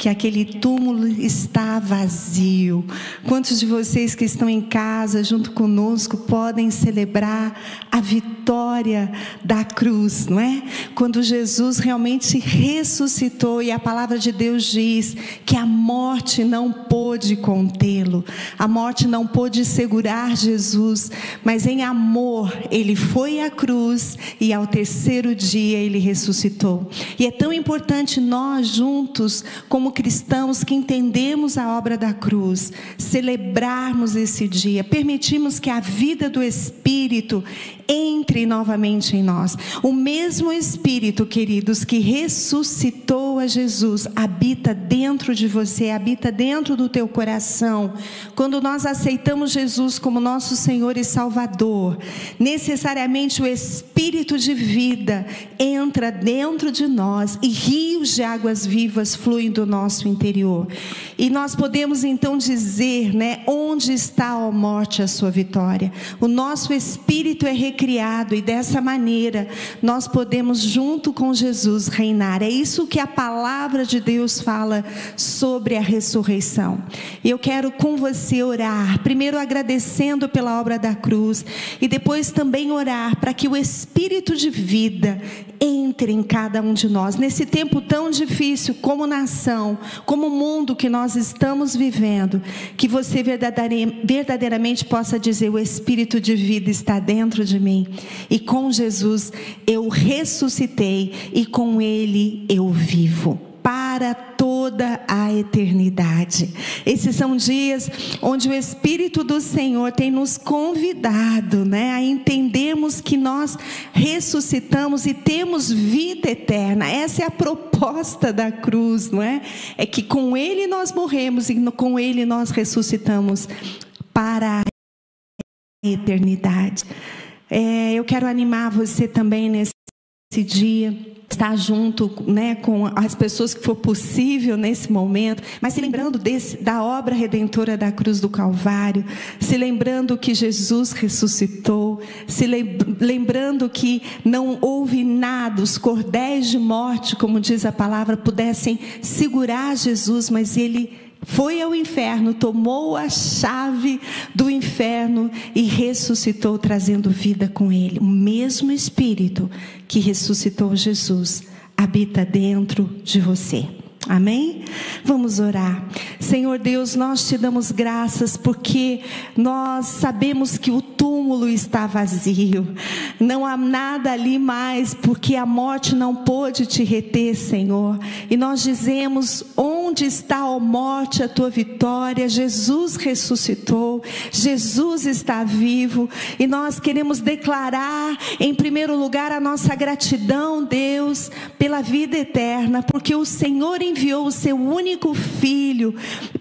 que aquele túmulo está vazio. Quantos de vocês que estão em casa junto conosco podem celebrar a vitória da cruz, não é? Quando Jesus realmente ressuscitou e a palavra de Deus diz que a morte não pôde contê-lo, a morte não pôde segurar Jesus, mas em amor ele foi à cruz e ao terceiro dia ele ressuscitou. E é tão importante nós juntos, como cristãos que entendemos a obra da cruz, celebrarmos esse dia, permitirmos que a vida do Espírito entre novamente em nós. O mesmo Espírito, queridos, que ressuscitou a Jesus, habita dentro de você, habita dentro do teu coração. Quando nós aceitamos Jesus como nosso Senhor e Salvador, necessariamente o Espírito de vida entra dentro de nós e rios de águas vivas fluem do nosso interior. E nós podemos então dizer, né, onde está a morte a sua vitória? O nosso espírito é recriado e dessa maneira nós podemos junto com Jesus reinar. É isso que a palavra de Deus fala sobre a ressurreição. Eu quero com você orar, primeiro agradecendo pela obra da cruz e depois também orar para que o espírito de vida entre em cada um de nós nesse tempo tão difícil como nação, como mundo que nós estamos vivendo, que você verdadeiramente possa dizer: o Espírito de vida está dentro de mim, e com Jesus eu ressuscitei, e com Ele eu vivo para toda a eternidade. Esses são dias onde o Espírito do Senhor tem nos convidado, né, a entendermos que nós ressuscitamos e temos vida eterna. Essa é a proposta da cruz, não é? É que com Ele nós morremos e com Ele nós ressuscitamos para a eternidade. É, eu quero animar você também nesse dia estar junto né, com as pessoas que for possível nesse momento, mas se lembrando desse, da obra redentora da cruz do Calvário, se lembrando que Jesus ressuscitou, se lembrando que não houve nada, os cordéis de morte, como diz a palavra, pudessem segurar Jesus, mas ele foi ao inferno, tomou a chave do inferno e ressuscitou, trazendo vida com ele. O mesmo Espírito que ressuscitou Jesus habita dentro de você. Amém? Vamos orar. Senhor Deus, nós te damos graças porque nós sabemos que o túmulo está vazio. Não há nada ali mais, porque a morte não pôde te reter, Senhor. E nós dizemos: onde está, a morte, a tua vitória? Jesus ressuscitou, Jesus está vivo. E nós queremos declarar, em primeiro lugar, a nossa gratidão, Deus, pela vida eterna, porque o Senhor enviou o seu único filho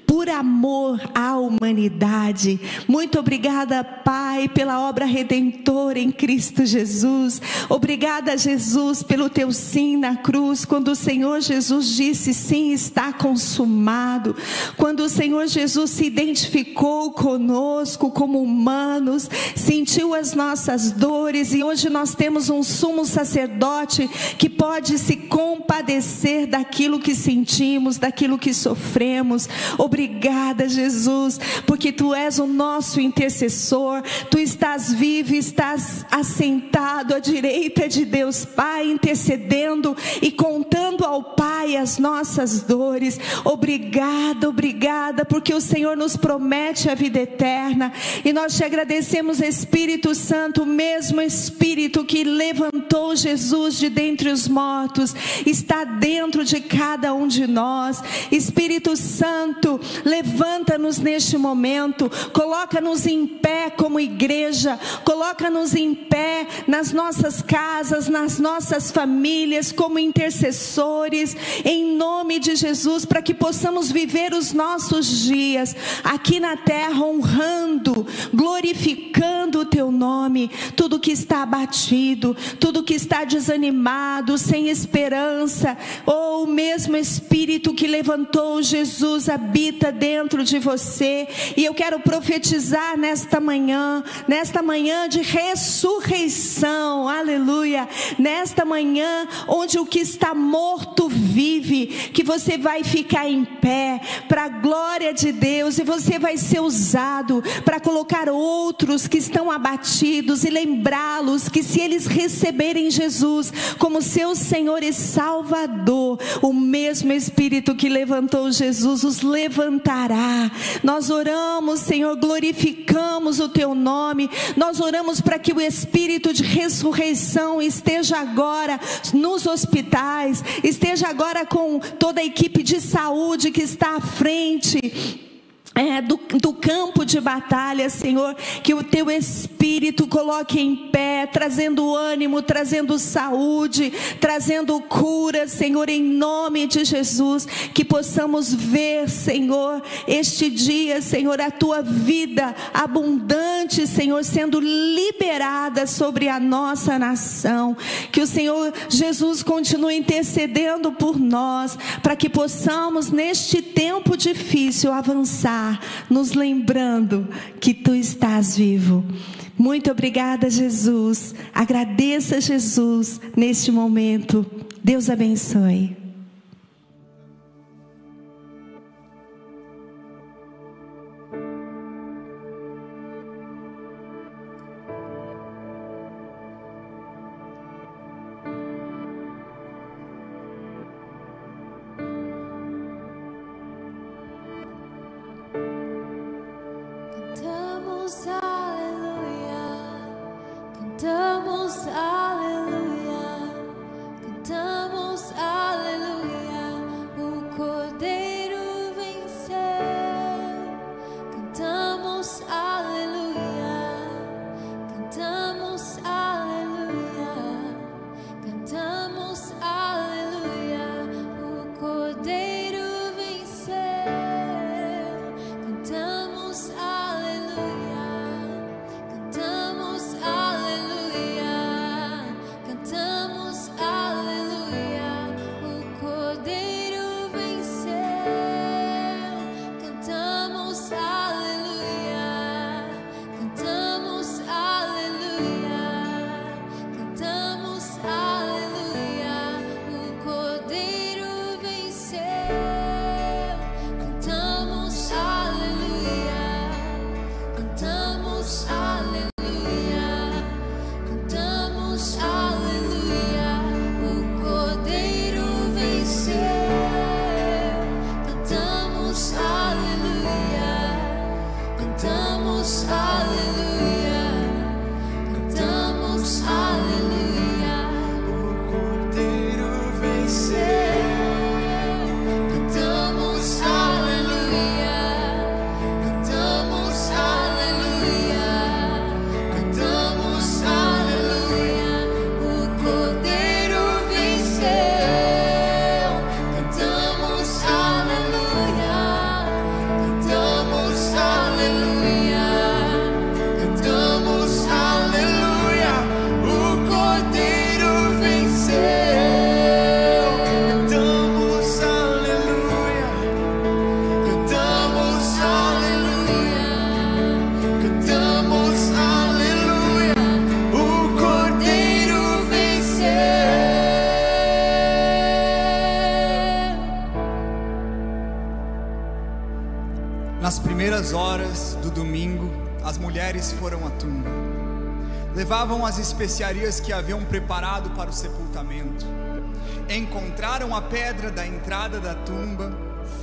por amor à humanidade. Muito obrigada, Pai, pela obra redentora em Cristo Jesus. Obrigada, Jesus, pelo teu sim na cruz, quando o Senhor Jesus disse sim, está consumado. Quando o Senhor Jesus se identificou conosco como humanos, sentiu as nossas dores e hoje nós temos um sumo sacerdote que pode se compadecer daquilo que sentimos, daquilo que sofremos. Obrigada Obrigada, Jesus, porque tu és o nosso intercessor, tu estás vivo, estás assentado à direita de Deus Pai, intercedendo e contando ao Pai as nossas dores. Obrigada, obrigada, porque o Senhor nos promete a vida eterna e nós te agradecemos, Espírito Santo, o mesmo Espírito que levantou Jesus de dentre os mortos, está dentro de cada um de nós. Espírito Santo, Levanta-nos neste momento, coloca-nos em pé como igreja, coloca-nos em pé nas nossas casas, nas nossas famílias, como intercessores, em nome de Jesus, para que possamos viver os nossos dias aqui na terra honrando, glorificando o teu nome. Tudo que está abatido, tudo que está desanimado, sem esperança, ou o mesmo Espírito que levantou Jesus habita habita dentro de você. E eu quero profetizar nesta manhã, nesta manhã de ressurreição, aleluia. Nesta manhã, onde o que está morto vive que você vai ficar em pé para a glória de Deus e você vai ser usado para colocar outros que estão abatidos e lembrá-los que se eles receberem Jesus como seu Senhor e Salvador, o mesmo Espírito que levantou Jesus os levantará. Nós oramos, Senhor, glorificamos o teu nome. Nós oramos para que o Espírito de ressurreição esteja agora nos hospitais, esteja agora com toda a equipe de saúde que está à frente é, do, do, campo de batalha, Senhor, que o teu Espírito coloque em pé, trazendo ânimo, trazendo saúde, trazendo cura, Senhor, em nome de Jesus, que possamos ver, Senhor, este dia, Senhor, a tua vida abundante, Senhor, sendo liberada sobre a nossa nação, que o Senhor Jesus continue intercedendo por nós, para que possamos, neste tempo difícil, avançar nos lembrando que tu estás vivo. Muito obrigada, Jesus. Agradeça, Jesus, neste momento. Deus abençoe. Especiarias que haviam preparado para o sepultamento. Encontraram a pedra da entrada da tumba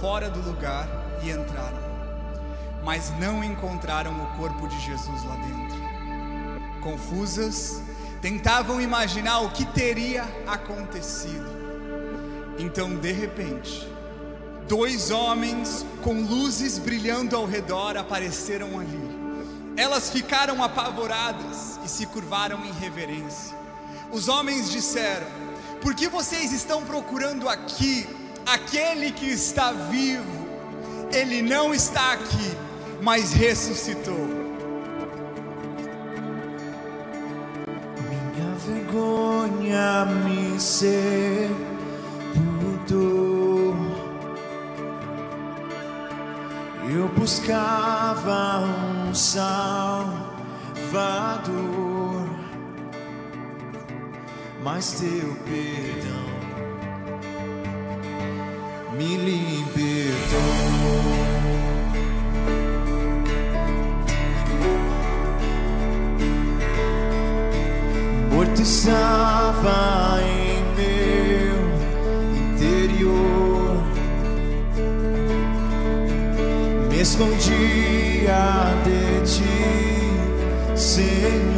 fora do lugar e entraram. Mas não encontraram o corpo de Jesus lá dentro. Confusas, tentavam imaginar o que teria acontecido. Então, de repente, dois homens com luzes brilhando ao redor apareceram ali. Elas ficaram apavoradas e se curvaram reverência. Os homens disseram: Por que vocês estão procurando aqui aquele que está vivo? Ele não está aqui, mas ressuscitou. Minha vergonha me sepultou. Eu buscava um Salvador, mas teu perdão me libertou. Morto estava em meu interior, me escondia de ti, Senhor.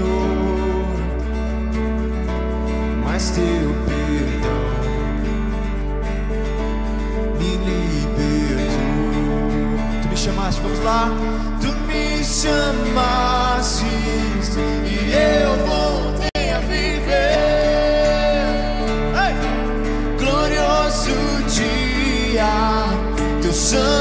vamos lá. Tu me chamaste e eu voltei a viver. Glorioso dia, teu sangue.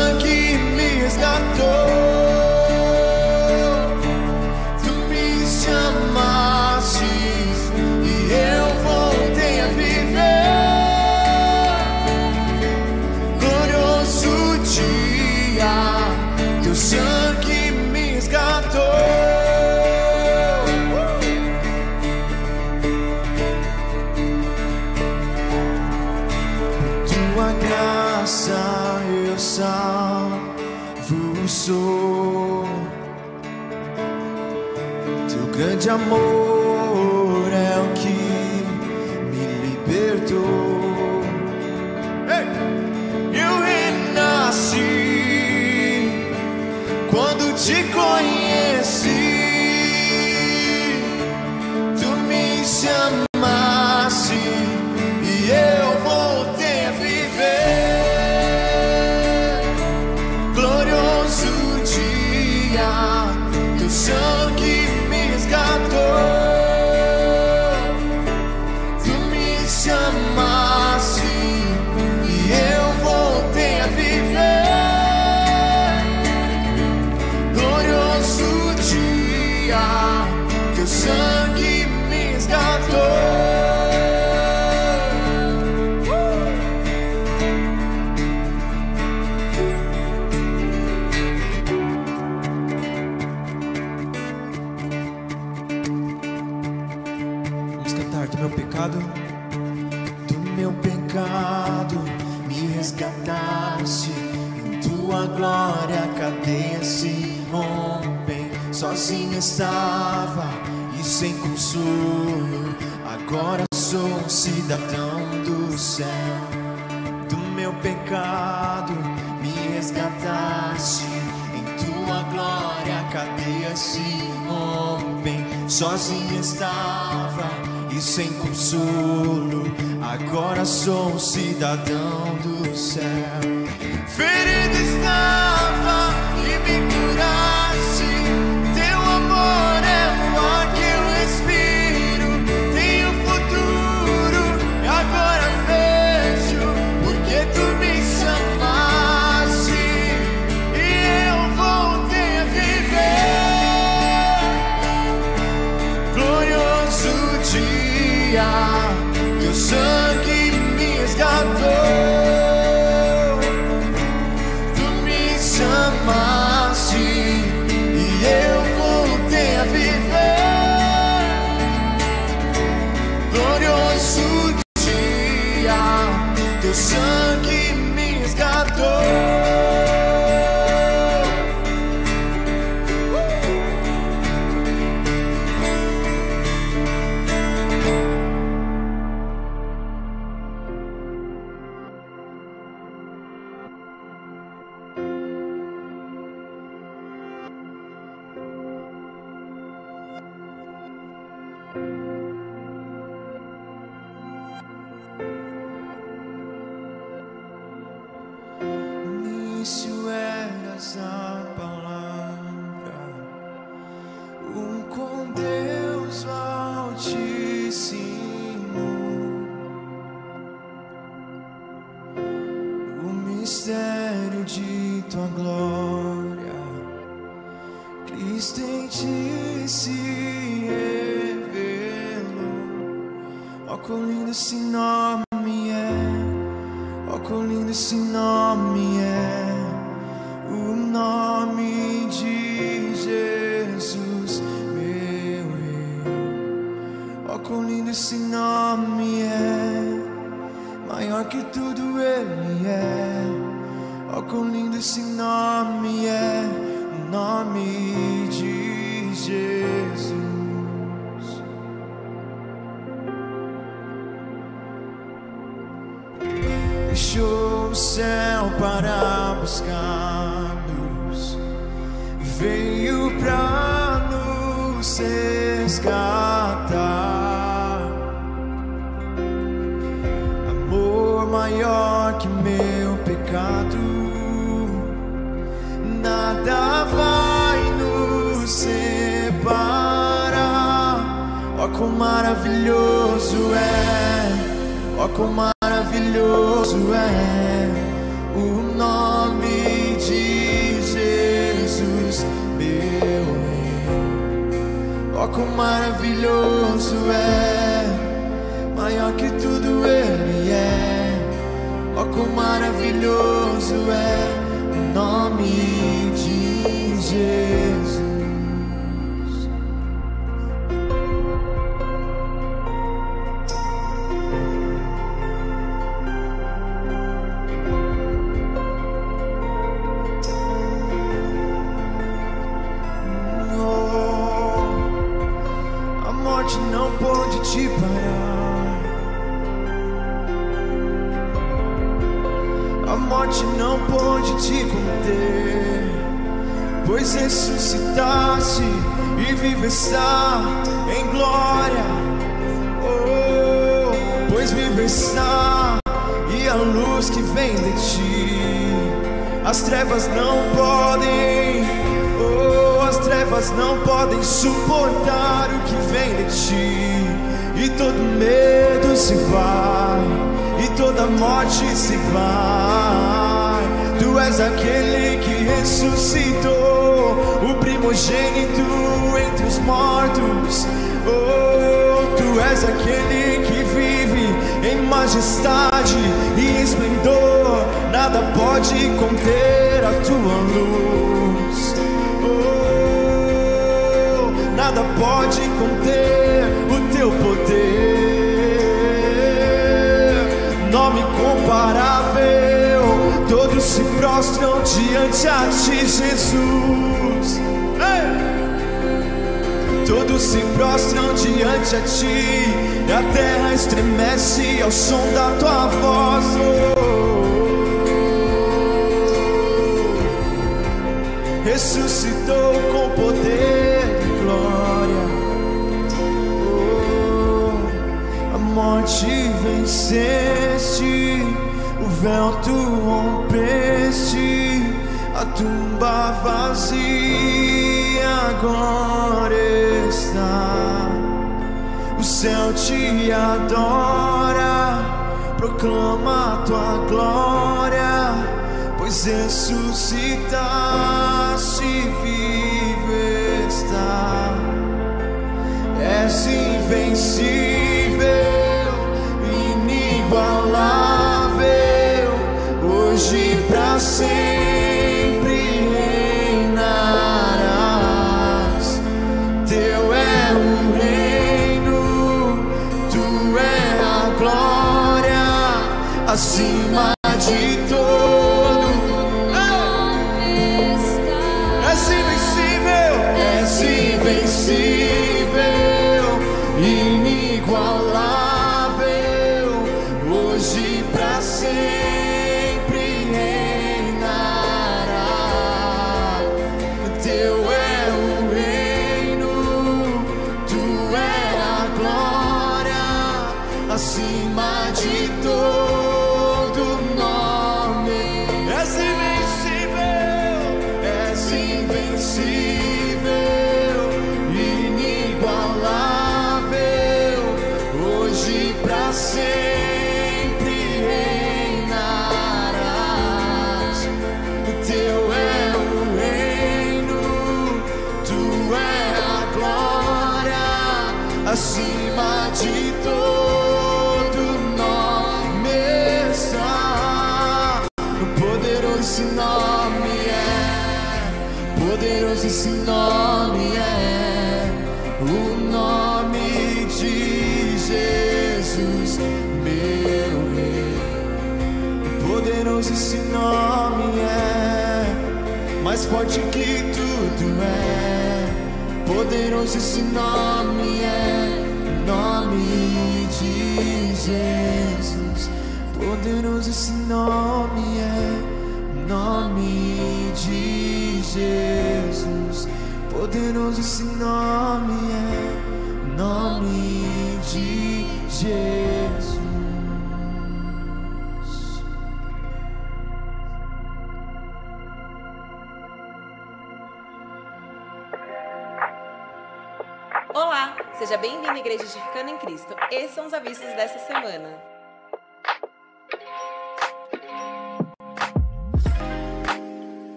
sou um cidadão do céu, do meu pecado me resgataste. Em tua glória cadeias se rompem. Sozinho estava e sem consolo, agora sou um cidadão do céu. Ferido está. sangue me resgatou. Tu me chamaste e eu voltei a viver. Glorioso dia, teu sangue. Ó, quão maravilhoso é, maior que tudo Ele é. Ó, quão maravilhoso é o nome de Jesus. Morte se vai. Tu és aquele que ressuscitou, o primogênito entre os mortos. Oh, tu és aquele que vive em majestade e esplendor, nada pode conter a tua luz. Oh, nada pode conter o teu poder. Nome comparável, todos se prostram diante a ti, Jesus. Todos se prostram diante a ti, e a terra estremece ao som da tua voz. Ressuscitou com poder morte venceste, o véu tu rompeste, a tumba vazia agora está. O céu te adora, proclama tua glória, pois ressuscitaste vive está. És invencível, glória,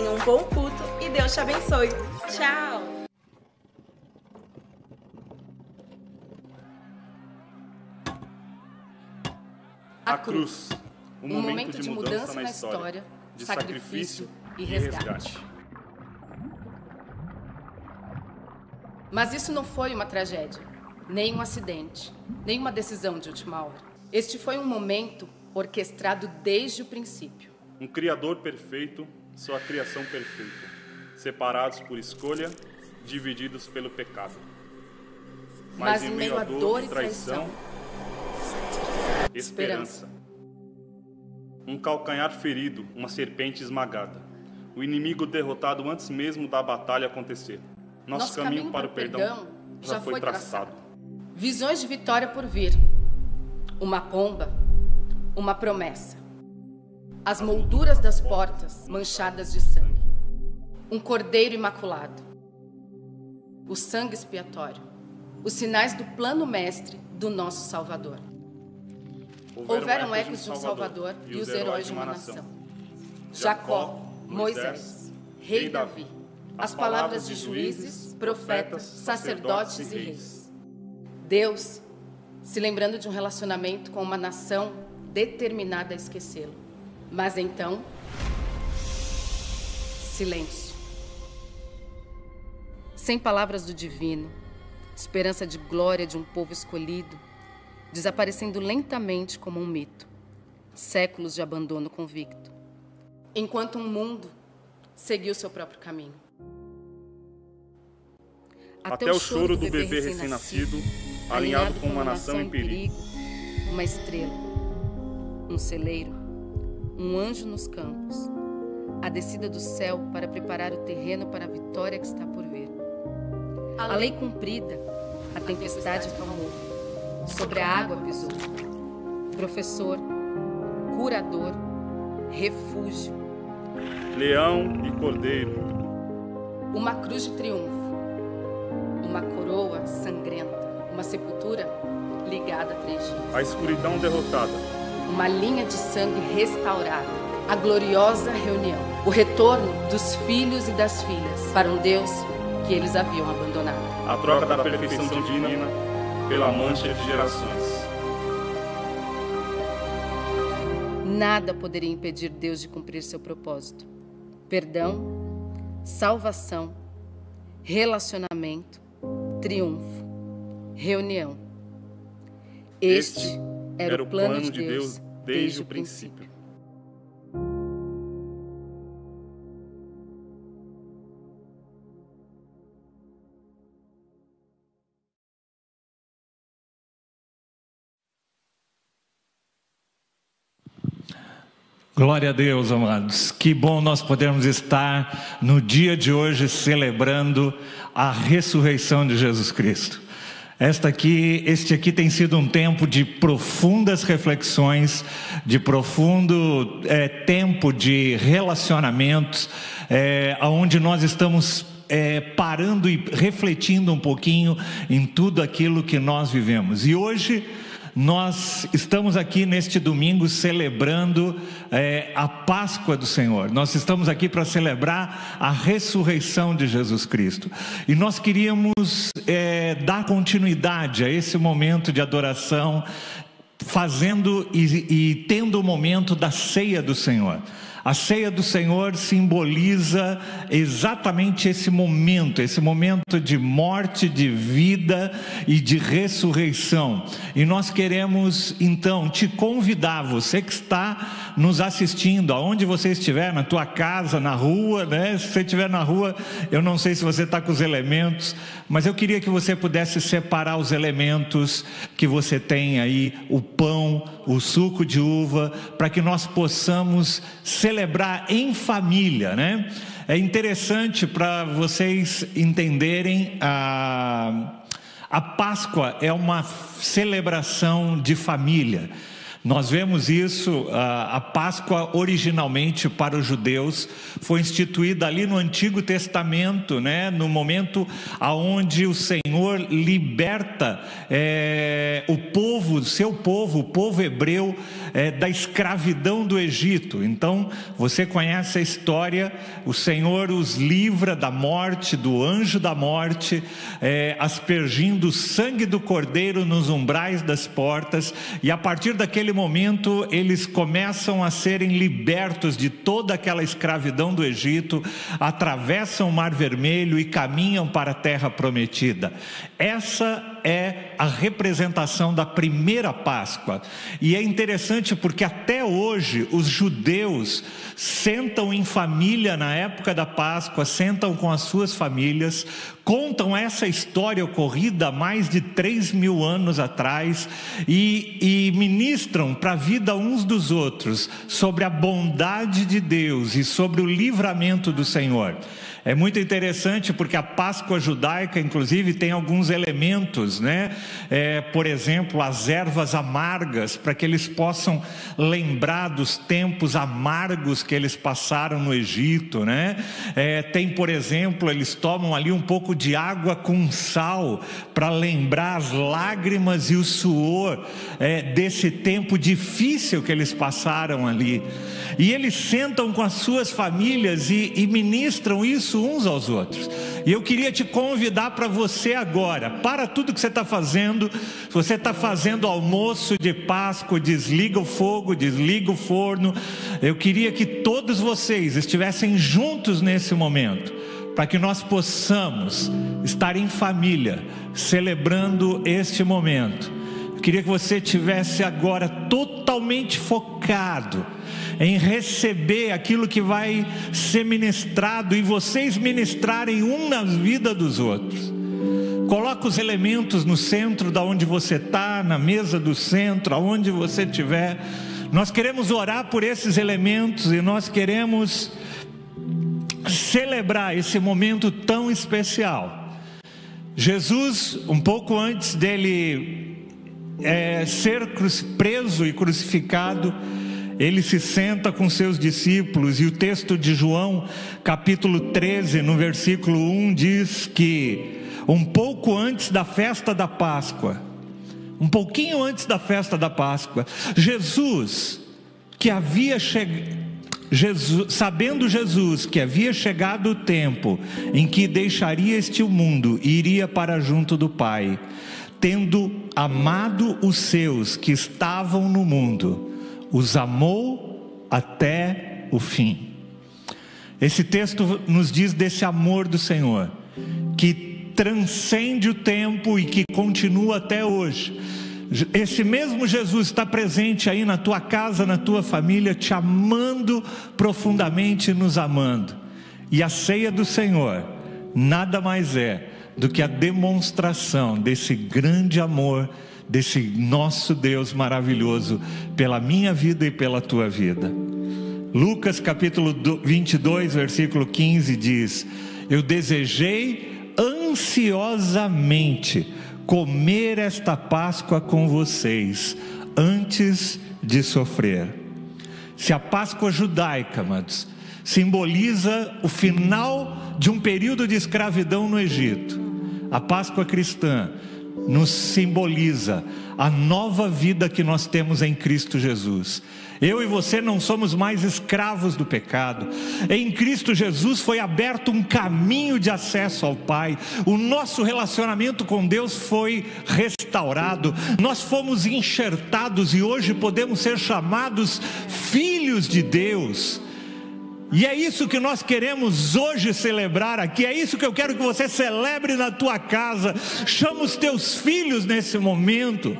Tenha um bom culto e Deus te abençoe. Tchau! A cruz, um, momento, de mudança, na história, de sacrifício e resgate. Mas isso não foi uma tragédia, nem um acidente, nem uma decisão de última hora. Este foi um momento orquestrado desde o princípio. Um Criador perfeito, sua criação perfeita, separados por escolha, divididos pelo pecado. Mas, em meio a dor e traição, esperança. Um calcanhar ferido, uma serpente esmagada. O inimigo derrotado antes mesmo da batalha acontecer. Nosso, caminho, para o perdão, já, foi traçado. Visões de vitória por vir. Uma pomba, uma promessa. As molduras das portas manchadas de sangue. Um cordeiro imaculado. O sangue expiatório. Os sinais do plano mestre do nosso Salvador. Houveram ecos de um Salvador e os heróis de uma nação. Jacó, Moisés, Rei Davi. As palavras de juízes, profetas, sacerdotes e reis. Deus, se lembrando de um relacionamento com uma nação determinada a esquecê-lo. Mas então, silêncio. Sem palavras do divino, esperança de glória de um povo escolhido, desaparecendo lentamente como um mito. Séculos de abandono convicto. Enquanto um mundo seguiu seu próprio caminho. Até, o choro do bebê recém-nascido, alinhado com uma nação em perigo. Uma estrela, um celeiro, um anjo nos campos, a descida do céu para preparar o terreno para a vitória que está por vir. A lei cumprida, a tempestade acalmou, sobre a água pisou. Professor, curador, refúgio, Leão e cordeiro, uma cruz de triunfo, uma coroa sangrenta, uma sepultura ligada a três dias. a escuridão derrotada, uma linha de sangue restaurada, a gloriosa reunião, o retorno dos filhos e das filhas para um Deus que eles haviam abandonado. a troca da perfeição divina pela mancha de gerações. Nada poderia impedir Deus de cumprir seu propósito. Perdão, salvação, relacionamento, triunfo, reunião. Este, era, era o plano, plano de Deus, Deus desde, desde o princípio. princípio. Glória a Deus, amados. Que bom nós podermos estar no dia de hoje celebrando a ressurreição de Jesus Cristo. Esta aqui, este aqui tem sido um tempo de profundas reflexões, de profundo é, tempo de relacionamentos, é, onde nós estamos é, parando e refletindo um pouquinho em tudo aquilo que nós vivemos. E hoje nós estamos aqui neste domingo celebrando é, a Páscoa do Senhor. Nós estamos aqui para celebrar a ressurreição de Jesus Cristo. E nós queríamos é, dar continuidade a esse momento de adoração, fazendo e, e tendo o momento da ceia do Senhor. A ceia do Senhor simboliza exatamente esse momento, esse momento de morte, de vida e de ressurreição. E nós queremos então te convidar, você que está nos assistindo, aonde você estiver, na tua casa, na rua, né? Se você estiver na rua, eu não sei se você está com os elementos, mas eu queria que você pudesse separar os elementos que você tem aí, o pão, o suco de uva, para que nós possamos celebrar em família, né? É interessante para vocês entenderem a, a Páscoa é uma celebração de família. Nós vemos isso, a Páscoa originalmente para os judeus foi instituída ali no Antigo Testamento, né? no momento aonde o Senhor liberta é, o povo, seu povo, o povo hebreu, é, da escravidão do Egito. Então, você conhece a história, o Senhor os livra da morte, do anjo da morte, é, aspergindo o sangue do cordeiro nos umbrais das portas, e a partir daquele momento eles começam a serem libertos de toda aquela escravidão do Egito, atravessam o Mar Vermelho e caminham para a terra prometida. Essa é a representação da primeira Páscoa. E é interessante porque até hoje os judeus sentam em família na época da Páscoa, sentam com as suas famílias, contam essa história ocorrida há mais de três mil anos atrás e, e ministram para a vida uns dos outros sobre a bondade de Deus e sobre o livramento do Senhor. É muito interessante porque a Páscoa judaica, inclusive, tem alguns elementos, né? É, por exemplo, as ervas amargas, para que eles possam lembrar dos tempos amargos que eles passaram no Egito, né? É, tem, por exemplo, eles tomam ali um pouco de água com sal para lembrar as lágrimas e o suor é, desse tempo difícil que eles passaram ali. E eles sentam com as suas famílias e, e ministram isso uns aos outros. E eu queria te convidar para você agora, para tudo que você está fazendo, você está fazendo almoço de Páscoa, desliga o fogo, desliga o forno. Eu queria que todos vocês estivessem juntos nesse momento, para que nós possamos estar em família, celebrando este momento. Queria que você tivesse agora totalmente focado em receber aquilo que vai ser ministrado e vocês ministrarem um na vida dos outros. Coloca os elementos no centro da onde você está, na mesa do centro, aonde você estiver. Nós queremos orar por esses elementos e nós queremos celebrar esse momento tão especial. Jesus, um pouco antes dele é, ser preso e crucificado, ele se senta com seus discípulos e o texto de João, capítulo 13, no versículo 1 diz que um pouco antes da festa da Páscoa, um pouquinho antes da festa da Páscoa, Jesus, que havia chegado, Jesus, sabendo Jesus que havia chegado o tempo em que deixaria este mundo e iria para junto do Pai, tendo amado os seus que estavam no mundo, os amou até o fim. Esse texto nos diz desse amor do Senhor, que transcende o tempo e que continua até hoje. Esse mesmo Jesus está presente aí na tua casa, na tua família, te amando profundamente, nos amando. E a ceia do Senhor nada mais é do que a demonstração desse grande amor desse nosso Deus maravilhoso pela minha vida e pela tua vida. Lucas capítulo 22, versículo 15 diz: Eu desejei ansiosamente comer esta Páscoa com vocês antes de sofrer. Se a Páscoa judaica, amados, simboliza o final de um período de escravidão no Egito, a Páscoa cristã nos simboliza a nova vida que nós temos em Cristo Jesus. Eu e você não somos mais escravos do pecado. Em Cristo Jesus foi aberto um caminho de acesso ao Pai. O nosso relacionamento com Deus foi restaurado. Nós fomos enxertados e hoje podemos ser chamados filhos de Deus. E é isso que nós queremos hoje celebrar aqui, é isso que eu quero que você celebre na tua casa. Chama os teus filhos nesse momento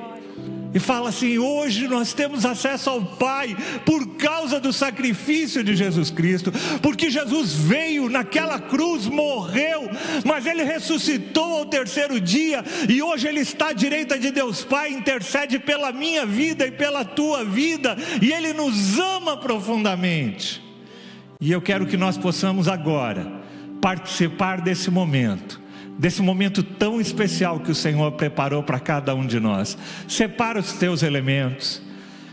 e fala assim: hoje nós temos acesso ao Pai por causa do sacrifício de Jesus Cristo, porque Jesus veio naquela cruz, morreu, mas ele ressuscitou ao terceiro dia e hoje ele está à direita de Deus Pai, intercede pela minha vida e pela tua vida, e ele nos ama profundamente. E eu quero que nós possamos agora participar desse momento desse momento tão especial que o Senhor preparou para cada um de nós. Separa os teus elementos.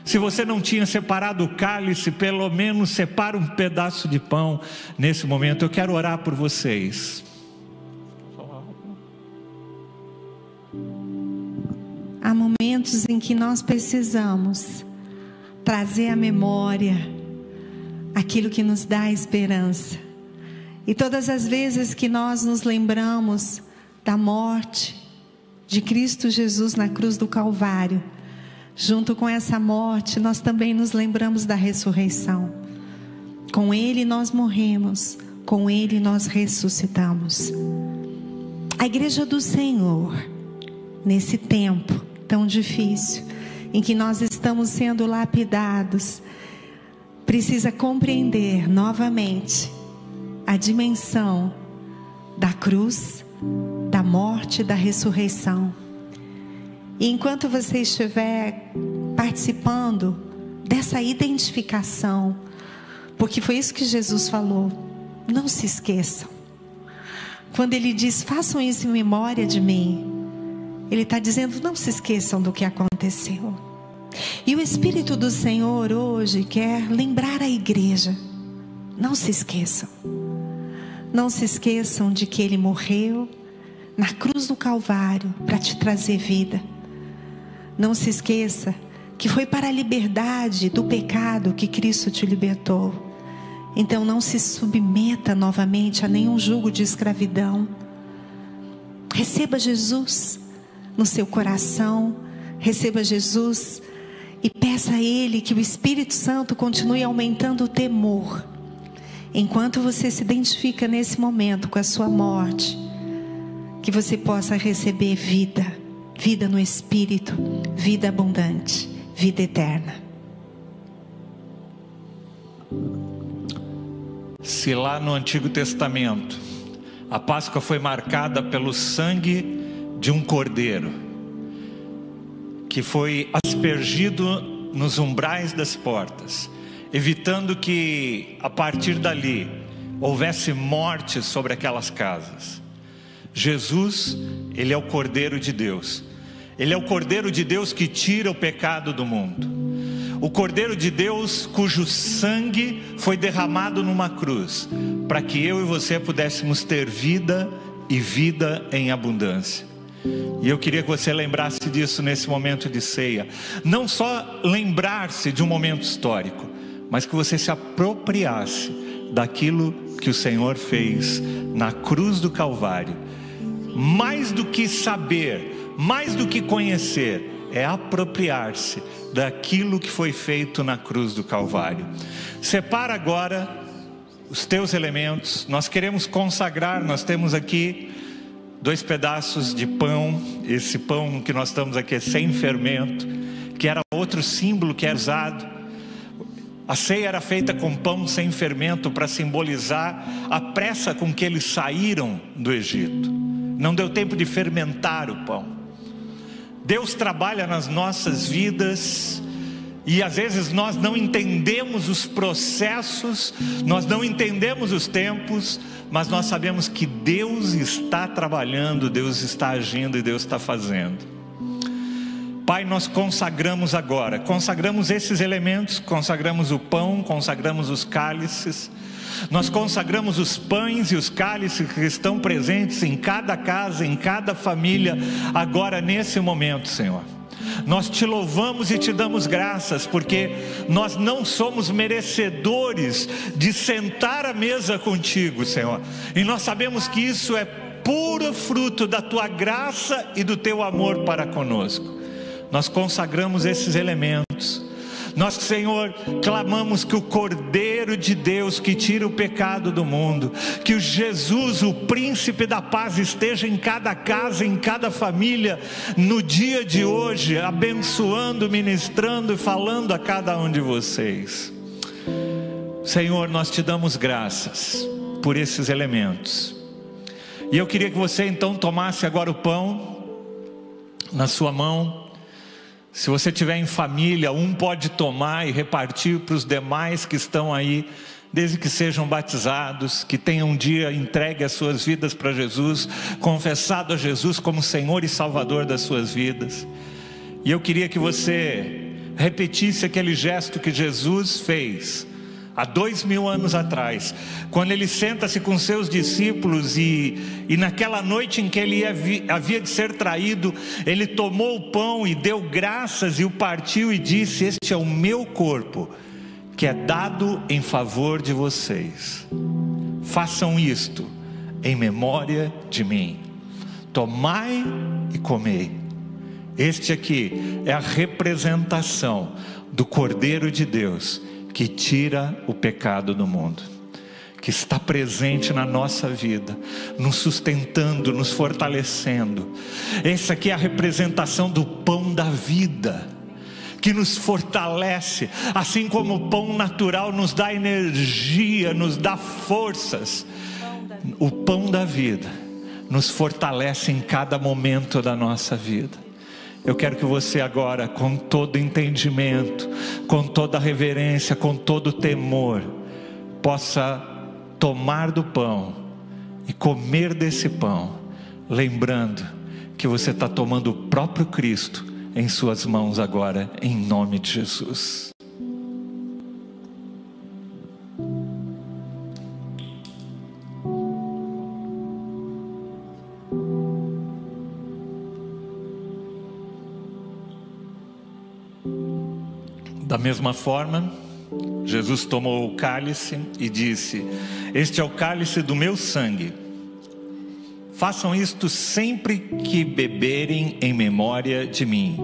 Se você não tinha separado o cálice, pelo menos separa um pedaço de pão nesse momento. Eu quero orar por vocês. Há momentos em que nós precisamos trazer à memória aquilo que nos dá esperança. E todas as vezes que nós nos lembramos da morte de Cristo Jesus na cruz do Calvário, junto com essa morte, nós também nos lembramos da ressurreição. Com Ele nós morremos, com Ele nós ressuscitamos. A igreja do Senhor, nesse tempo tão difícil, em que nós estamos sendo lapidados, precisa compreender novamente a dimensão da cruz, da morte, da ressurreição. E enquanto você estiver participando dessa identificação, porque foi isso que Jesus falou, não se esqueçam. Quando ele diz, façam isso em memória de mim, ele está dizendo, não se esqueçam do que aconteceu. E o Espírito do Senhor hoje quer lembrar a igreja, não se esqueçam. Não se esqueçam de que Ele morreu na cruz do Calvário para te trazer vida. Não se esqueça que foi para a liberdade do pecado que Cristo te libertou. Então não se submeta novamente a nenhum jugo de escravidão. Receba Jesus no seu coração, receba Jesus e peça a Ele que o Espírito Santo continue aumentando o temor enquanto você se identifica nesse momento com a sua morte, que você possa receber vida, vida no Espírito, vida abundante, vida eterna. Se lá no Antigo Testamento a Páscoa foi marcada pelo sangue de um cordeiro, que foi aspergido nos umbrais das portas, evitando que a partir dali houvesse morte sobre aquelas casas. Jesus, ele é o Cordeiro de Deus. Ele é o Cordeiro de Deus que tira o pecado do mundo. O Cordeiro de Deus cujo sangue foi derramado numa cruz, para que eu e você pudéssemos ter vida e vida em abundância. E eu queria que você lembrasse disso nesse momento de ceia. Não só lembrar-se de um momento histórico, mas que você se apropriasse daquilo que o Senhor fez na cruz do Calvário. Mais do que saber, mais do que conhecer, é apropriar-se daquilo que foi feito na cruz do Calvário. Separa agora os teus elementos, nós queremos consagrar, nós temos aqui dois pedaços de pão, esse pão que nós estamos aqui é sem fermento, que era outro símbolo que era usado a ceia era feita com pão sem fermento para simbolizar a pressa com que eles saíram do Egito. Não deu tempo de fermentar o pão. Deus trabalha nas nossas vidas E às vezes nós não entendemos os processos, nós não entendemos os tempos, mas nós sabemos que Deus está trabalhando, Deus está agindo e Deus está fazendo. Pai, nós consagramos agora, consagramos esses elementos, consagramos o pão, consagramos os cálices, nós consagramos os pães e os cálices que estão presentes em cada casa, em cada família, agora nesse momento, Senhor. Nós te louvamos e te damos graças, porque nós não somos merecedores de sentar à mesa contigo, Senhor. E nós sabemos que isso é puro fruto da tua graça e do teu amor para conosco. Nós consagramos esses elementos nós, Senhor, clamamos que o Cordeiro de Deus que tira o pecado do mundo, que o Jesus, o príncipe da paz, esteja em cada casa, em cada família, no dia de hoje, abençoando, ministrando e falando a cada um de vocês. Senhor, nós te damos graças por esses elementos. E eu queria que você então tomasse agora o pão na sua mão se você tiver em família, um pode tomar e repartir para os demais que estão aí, desde que sejam batizados, que tenham um dia entregue as suas vidas para Jesus, confessado a Jesus como Senhor e Salvador das suas vidas. E eu queria que você repetisse aquele gesto que Jesus fez há dois mil anos atrás, quando ele senta-se com seus discípulos e, e naquela noite em que ele havia de ser traído, ele tomou o pão e deu graças e o partiu e disse: Este é o meu corpo, que é dado em favor de vocês. Façam isto em memória de mim. Tomai e comei. Este aqui é a representação do Cordeiro de Deus que tira o pecado do mundo, que está presente na nossa vida, nos sustentando, nos fortalecendo. Essa aqui é a representação do pão da vida que nos fortalece, assim como o pão natural nos dá energia, nos dá forças. O pão da vida nos fortalece em cada momento da nossa vida. Eu quero que você agora, com todo entendimento, com toda reverência, com todo temor, possa tomar do pão e comer desse pão, lembrando que você está tomando o próprio Cristo em suas mãos agora, em nome de Jesus. Da mesma forma, Jesus tomou o cálice e disse: Este é o cálice do meu sangue. Façam isto sempre que beberem em memória de mim.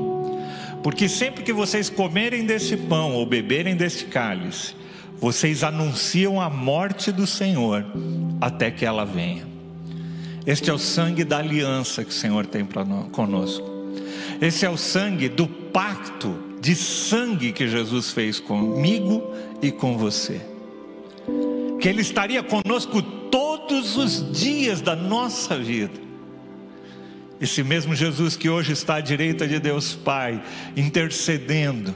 Porque sempre que vocês comerem desse pão ou beberem deste cálice, vocês anunciam a morte do Senhor até que ela venha. Este é o sangue da aliança que o Senhor tem para conosco. Esse é o sangue do pacto de sangue que Jesus fez comigo e com você. Que Ele estaria conosco todos os dias da nossa vida. Esse mesmo Jesus que hoje está à direita de Deus Pai, intercedendo,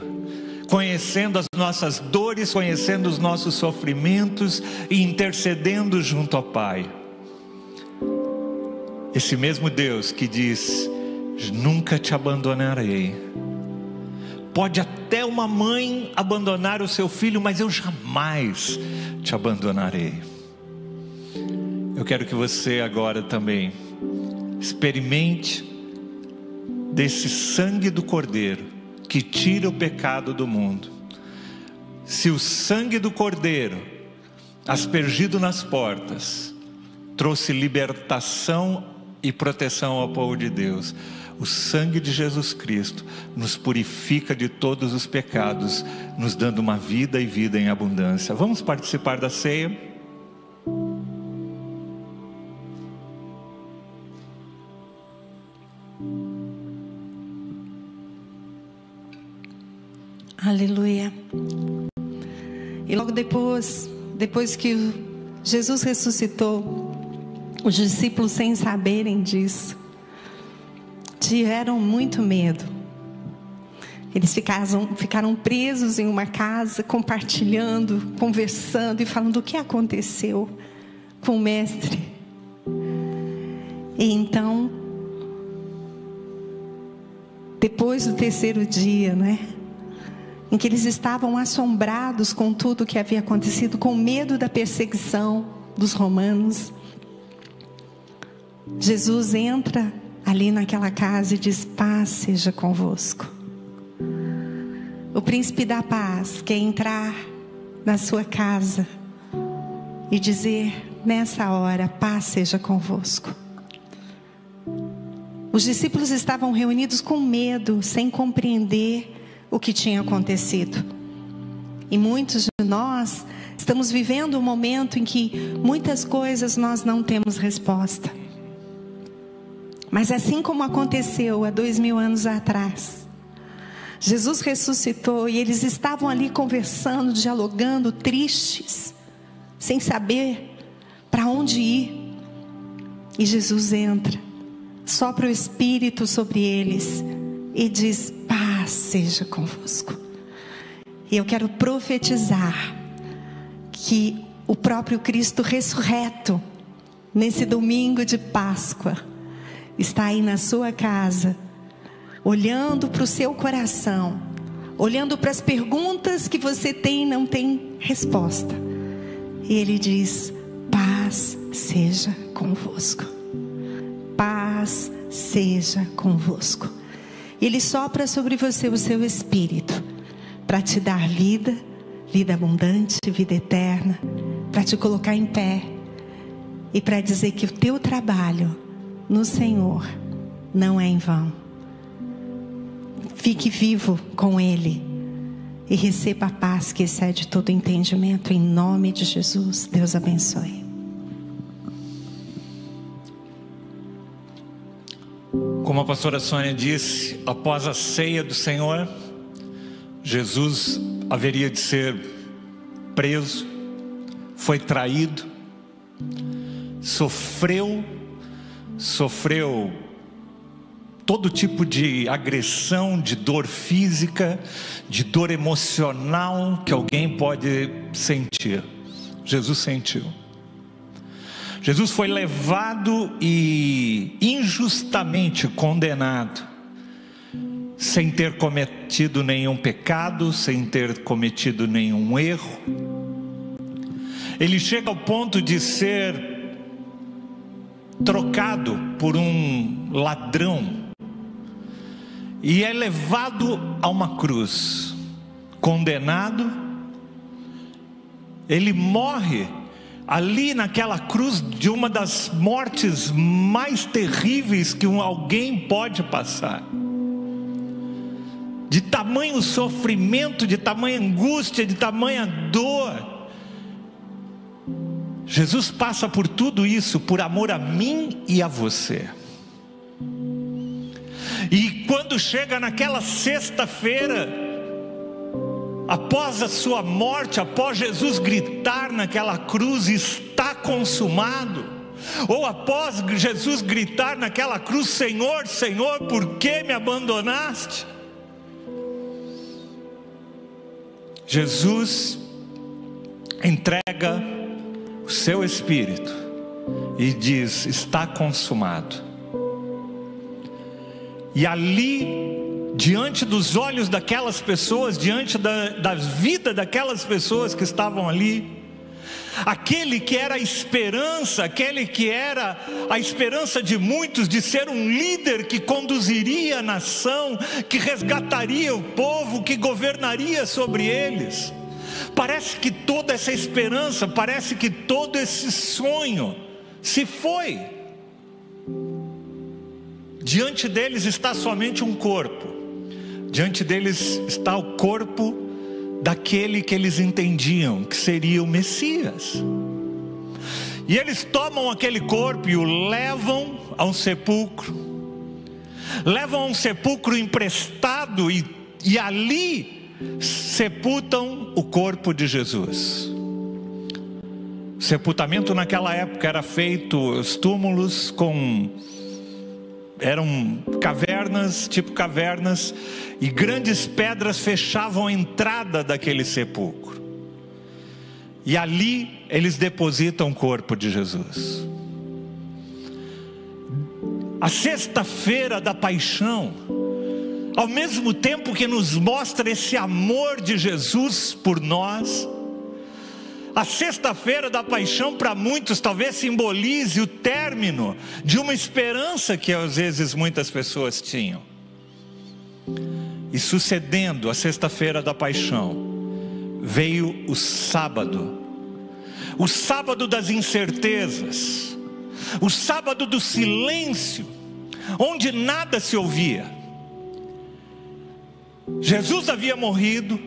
conhecendo as nossas dores, conhecendo os nossos sofrimentos e intercedendo junto ao Pai. Esse mesmo Deus que diz: Nunca te abandonarei Pode até uma mãe abandonar o seu filho, mas eu jamais te abandonarei. Eu quero que você agora também experimente desse sangue do Cordeiro que tira o pecado do mundo. Se o sangue do Cordeiro, aspergido nas portas, trouxe libertação e proteção ao povo de Deus, o sangue de Jesus Cristo nos purifica de todos os pecados, nos dando uma vida e vida em abundância. Vamos participar da ceia? Aleluia. E logo depois, depois que Jesus ressuscitou, os discípulos, sem saberem disso, tiveram muito medo. Eles ficaram, ficaram presos em uma casa, compartilhando, conversando e falando o que aconteceu com o mestre. E então, depois do terceiro dia, né? Em que eles estavam assombrados com tudo o que havia acontecido, com medo da perseguição dos romanos. Jesus entra ali naquela casa e diz: Paz seja convosco. O príncipe da paz quer entrar na sua casa e dizer nessa hora: Paz seja convosco. Os discípulos estavam reunidos com medo, sem compreender o que tinha acontecido. E muitos de nós estamos vivendo um momento em que muitas coisas nós não temos resposta. Mas assim como aconteceu há dois mil anos atrás, Jesus ressuscitou e eles estavam ali conversando, dialogando, tristes, sem saber para onde ir. E Jesus entra, sopra o Espírito sobre eles e diz: Paz seja convosco. E eu quero profetizar que o próprio Cristo ressurreto, nesse domingo de Páscoa, está aí na sua casa, olhando para o seu coração, olhando para as perguntas que você tem e não tem resposta. E ele diz: paz seja convosco. Paz seja convosco. Ele sopra sobre você o seu espírito para te dar vida, vida abundante, vida eterna, para te colocar em pé e para dizer que o teu trabalho no Senhor não é em vão. Fique vivo com Ele e receba a paz que excede todo entendimento, em nome de Jesus. Deus abençoe. Como a pastora Sônia disse, após a ceia do Senhor, Jesus haveria de ser preso, foi traído, sofreu sofreu todo tipo de agressão, de dor física, de dor emocional que alguém pode sentir. Jesus sentiu. Jesus foi levado e injustamente condenado, sem ter cometido nenhum pecado, sem ter cometido nenhum erro. Ele chega ao ponto de ser trocado por um ladrão e é levado a uma cruz, condenado, ele morre ali naquela cruz de uma das mortes mais terríveis que um, alguém pode passar. De tamanho sofrimento, de tamanha angústia, de tamanha dor. Jesus passa por tudo isso por amor a mim e a você. E quando chega naquela sexta-feira, após a sua morte, após Jesus gritar naquela cruz: está consumado. Ou após Jesus gritar naquela cruz: Senhor, Senhor, por que me abandonaste? Jesus entrega o seu espírito e diz: está consumado. E ali, diante dos olhos daquelas pessoas, diante da, da vida daquelas pessoas que estavam ali, aquele que era a esperança, aquele que era a esperança de muitos de ser um líder que conduziria a nação, que resgataria o povo, que governaria sobre eles. Parece que toda essa esperança, parece que todo esse sonho se foi. Diante deles está somente um corpo, diante deles está o corpo daquele que eles entendiam que seria o Messias. E eles tomam aquele corpo e o levam a um sepulcro, levam a um sepulcro emprestado e, e ali sepultam o corpo de Jesus. Sepultamento naquela época era feito os túmulos com eram cavernas, tipo cavernas, e grandes pedras fechavam a entrada daquele sepulcro. E ali eles depositam o corpo de Jesus. A sexta-feira da paixão, ao mesmo tempo que nos mostra esse amor de Jesus por nós, a sexta-feira da paixão, para muitos, talvez simbolize o término de uma esperança que às vezes muitas pessoas tinham. E sucedendo a sexta-feira da paixão, veio o sábado, o sábado das incertezas, o sábado do silêncio, onde nada se ouvia Jesus havia morrido,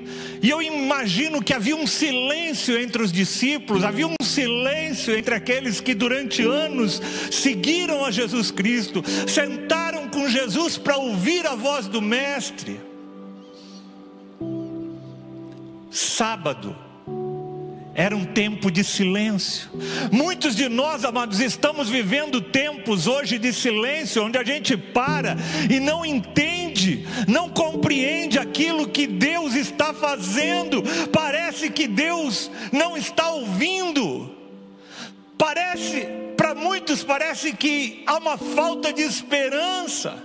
e eu imagino que havia um silêncio entre os discípulos, havia um silêncio entre aqueles que durante anos seguiram a Jesus Cristo, sentaram com Jesus para ouvir a voz do Mestre. Sábado, era um tempo de silêncio. Muitos de nós, amados, estamos vivendo tempos hoje de silêncio, onde a gente para e não entende, não compreende aquilo que Deus está fazendo. Parece que Deus não está ouvindo. Parece, para muitos, parece que há uma falta de esperança.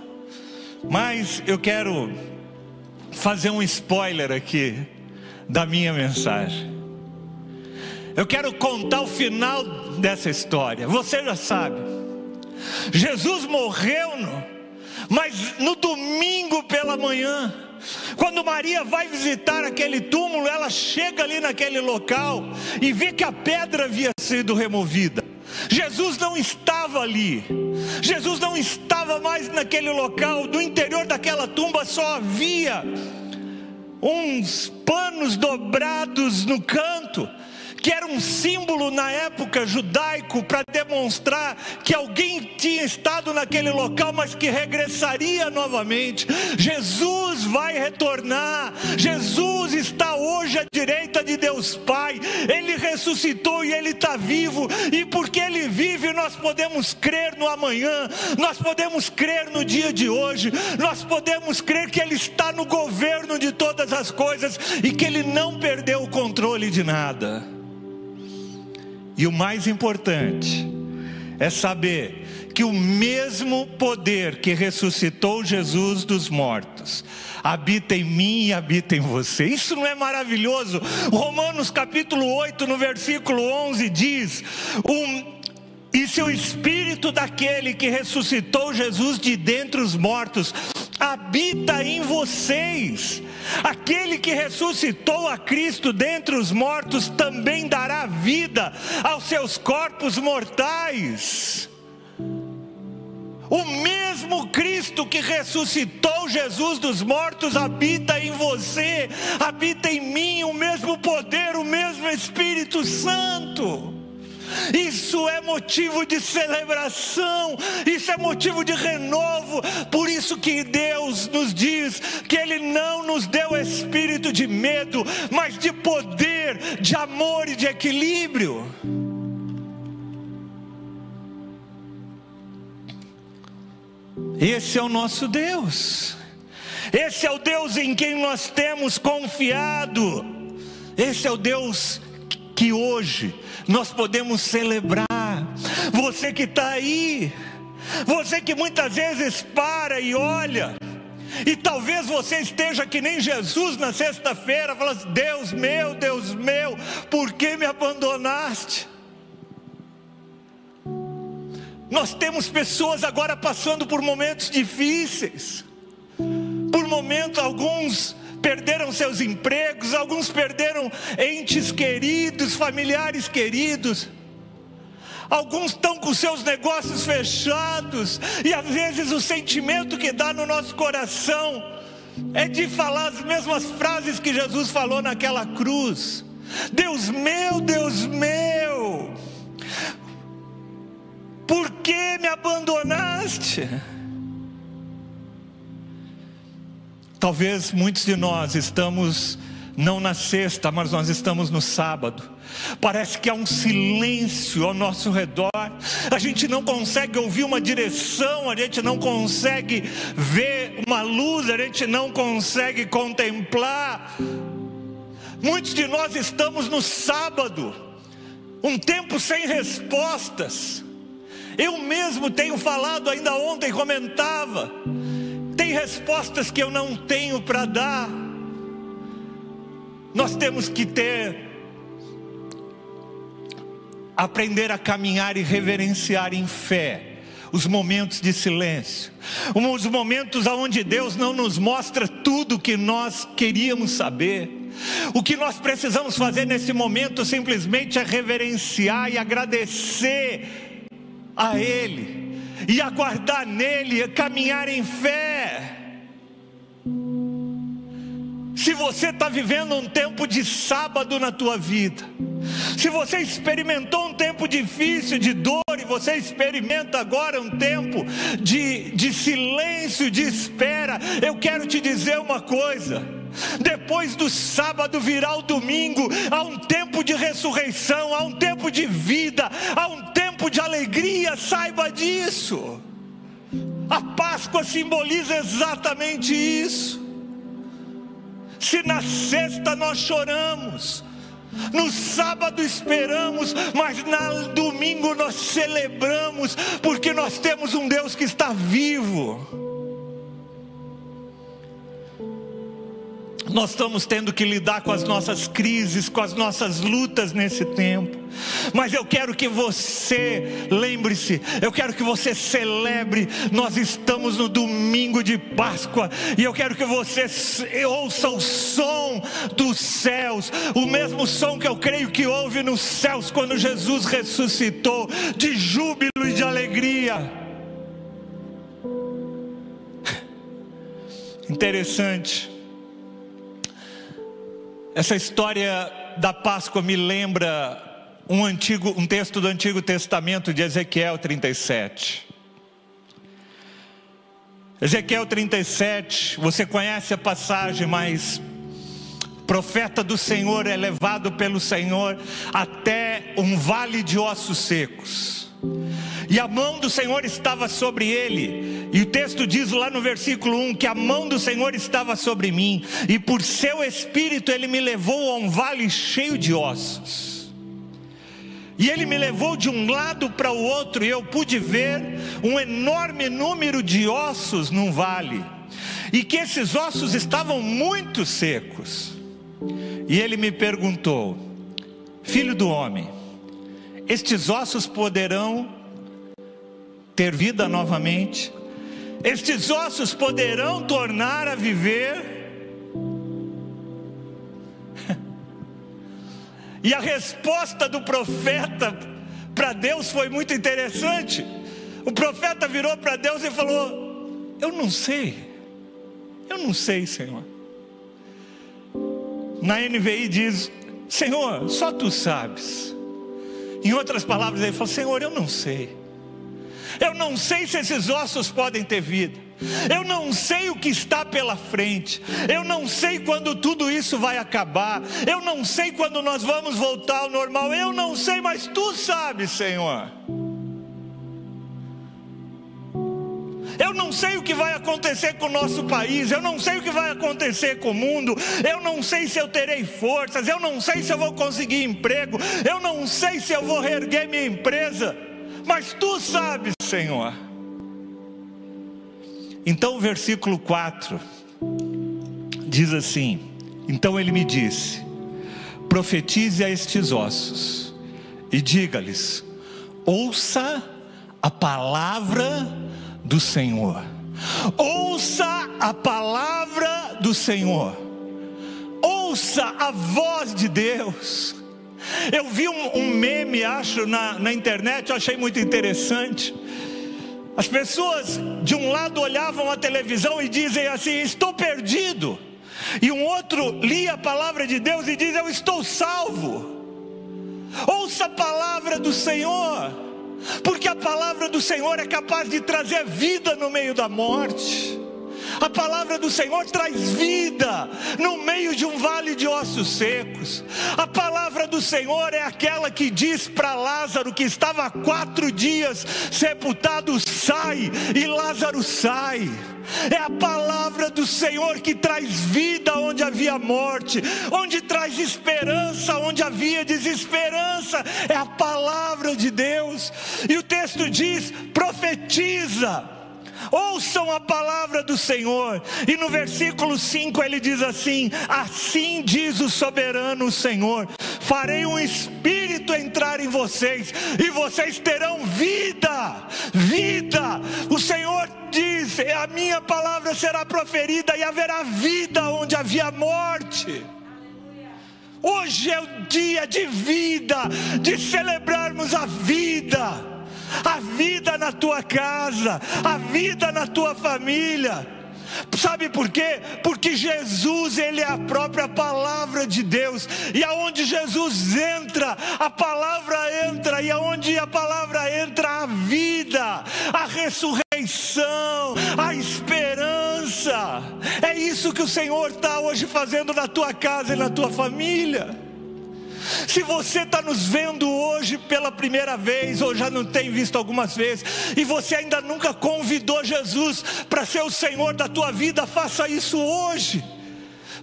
Mas eu quero fazer um spoiler aqui da minha mensagem. Eu quero contar o final dessa história. Você já sabe. Jesus morreu, no, mas no domingo pela manhã, quando Maria vai visitar aquele túmulo, ela chega ali naquele local e vê que a pedra havia sido removida. Jesus não estava ali, Jesus não estava mais naquele local, do interior daquela tumba só havia uns panos dobrados no canto, que era um símbolo na época judaico para demonstrar que alguém tinha estado naquele local, mas que regressaria novamente. Jesus vai retornar. Jesus está hoje à direita de Deus Pai. Ele ressuscitou e ele está vivo. E porque ele vive, nós podemos crer no amanhã. Nós podemos crer no dia de hoje. Nós podemos crer que ele está no governo de todas as coisas e que ele não perdeu o controle de nada. E o mais importante é saber que o mesmo poder que ressuscitou Jesus dos mortos habita em mim e habita em você. Isso não é maravilhoso? Romanos capítulo 8, no versículo 11 diz: um, e se o espírito daquele que ressuscitou Jesus de dentre os mortos habita em vocês, aquele que ressuscitou a Cristo dentre os mortos também dará vida aos seus corpos mortais. O mesmo Cristo que ressuscitou Jesus dos mortos habita em você, habita em mim, o mesmo poder, o mesmo Espírito Santo. Isso é motivo de celebração, isso é motivo de renovo. Por isso que Deus nos diz que Ele não nos deu espírito de medo, mas de poder, de amor e de equilíbrio. Esse é o nosso Deus. Esse é o Deus em quem nós temos confiado. Esse é o Deus que hoje nós podemos celebrar. Você que está aí, você que muitas vezes para e olha, e talvez você esteja que nem Jesus na sexta-feira, falando: Deus meu, Deus meu, por que me abandonaste? Nós temos pessoas agora passando por momentos difíceis, por momentos alguns perderam seus empregos, alguns perderam entes queridos, familiares queridos. Alguns estão com seus negócios fechados, e às vezes o sentimento que dá no nosso coração é de falar as mesmas frases que Jesus falou naquela cruz: Deus meu, Deus meu, por que me abandonaste? Talvez muitos de nós estamos não na sexta, mas nós estamos no sábado. Parece que há um silêncio ao nosso redor. A gente não consegue ouvir uma direção, a gente não consegue ver uma luz, a gente não consegue contemplar. Muitos de nós estamos no sábado, um tempo sem respostas. Eu mesmo tenho falado, ainda ontem comentava, tem respostas que eu não tenho para dar. Nós temos que ter aprender a caminhar e reverenciar em fé os momentos de silêncio, os momentos onde Deus não nos mostra tudo que nós queríamos saber. O que nós precisamos fazer nesse momento simplesmente é reverenciar e agradecer a Ele, e aguardar nele, caminhar em fé. Se você está vivendo um tempo de sábado na tua vida, se você experimentou um tempo difícil de dor e você experimenta agora um tempo de, de silêncio, de espera, eu quero te dizer uma coisa. Depois do sábado virá o domingo, há um tempo de ressurreição, há um tempo de vida, há um tempo de alegria, saiba disso. A Páscoa simboliza exatamente isso. Se na sexta nós choramos, no sábado esperamos, mas no domingo nós celebramos, porque nós temos um Deus que está vivo. Nós estamos tendo que lidar com as nossas crises, com as nossas lutas nesse tempo. Mas eu quero que você lembre-se, eu quero que você celebre. Nós estamos no domingo de Páscoa e eu quero que você ouça o som dos céus, o mesmo som que eu creio que houve nos céus quando Jesus ressuscitou, de júbilo e de alegria. Interessante. Essa história da Páscoa me lembra um antigo, um texto do Antigo Testamento de Ezequiel 37. Ezequiel 37, você conhece a passagem, mas profeta do Senhor é levado pelo Senhor até um vale de ossos secos. E a mão do Senhor estava sobre ele. E o texto diz lá no versículo 1 que a mão do Senhor estava sobre mim, e por seu espírito ele me levou a um vale cheio de ossos. E ele me levou de um lado para o outro, e eu pude ver um enorme número de ossos num vale, e que esses ossos estavam muito secos. E ele me perguntou: Filho do homem, estes ossos poderão ter vida novamente, estes ossos poderão tornar a viver. E a resposta do profeta para Deus foi muito interessante. O profeta virou para Deus e falou: Eu não sei, eu não sei, Senhor. Na NVI diz: Senhor, só tu sabes. Em outras palavras, ele falou: Senhor, eu não sei. Eu não sei se esses ossos podem ter vida. Eu não sei o que está pela frente. Eu não sei quando tudo isso vai acabar. Eu não sei quando nós vamos voltar ao normal. Eu não sei, mas tu sabes, Senhor. Eu não sei o que vai acontecer com o nosso país, eu não sei o que vai acontecer com o mundo, eu não sei se eu terei forças, eu não sei se eu vou conseguir emprego, eu não sei se eu vou reerguer minha empresa, mas tu sabes, Senhor. Então o versículo 4 diz assim: Então ele me disse: profetize a estes ossos e diga-lhes: ouça a palavra do Senhor. Ouça a palavra do Senhor. Ouça a voz de Deus. Eu vi um, um meme, acho, na, na internet, eu achei muito interessante. As pessoas de um lado olhavam a televisão e dizem assim: Estou perdido. E um outro lia a palavra de Deus e diz: Eu estou salvo. Ouça a palavra do Senhor porque a palavra do Senhor é capaz de trazer vida no meio da morte. A palavra do Senhor traz vida no meio de um vale de ossos secos. A palavra do Senhor é aquela que diz para Lázaro, que estava há quatro dias sepultado, sai, e Lázaro sai. É a palavra do Senhor que traz vida onde havia morte, onde traz esperança onde havia desesperança. É a palavra de Deus. E o texto diz: profetiza ouçam a palavra do Senhor. E no versículo 5 ele diz assim: Assim diz o soberano Senhor: Farei um espírito entrar em vocês, e vocês terão vida, vida. O Senhor diz: A minha palavra será proferida, e haverá vida onde havia morte. Hoje é o dia de vida, de celebrarmos a vida a vida na tua casa, a vida na tua família. Sabe por quê? Porque Jesus, ele é a própria palavra de Deus. E aonde Jesus entra, a palavra entra, e aonde a palavra entra, a vida, a ressurreição, a esperança. É isso que o Senhor está hoje fazendo na tua casa e na tua família. Se você está nos vendo hoje pela primeira vez, ou já não tem visto algumas vezes, e você ainda nunca convidou Jesus para ser o Senhor da tua vida, faça isso hoje.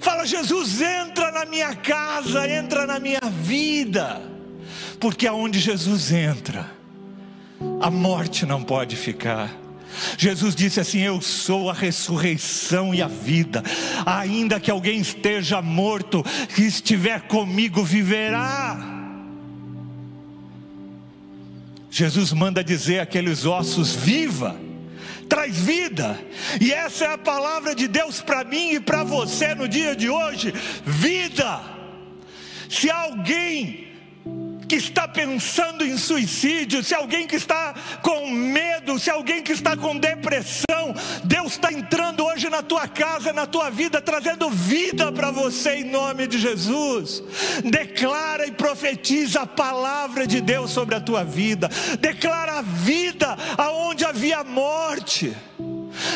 Fala, Jesus, entra na minha casa, entra na minha vida, porque aonde Jesus entra, a morte não pode ficar. Jesus disse assim: Eu sou a ressurreição e a vida. Ainda que alguém esteja morto, que estiver comigo viverá. Jesus manda dizer aqueles ossos: viva, traz vida, e essa é a palavra de Deus para mim e para você no dia de hoje: vida. Se alguém que está pensando em suicídio, se alguém que está com medo, se alguém que está com depressão, Deus está entrando hoje na tua casa, na tua vida, trazendo vida para você em nome de Jesus. Declara e profetiza a palavra de Deus sobre a tua vida, declara a vida aonde havia morte.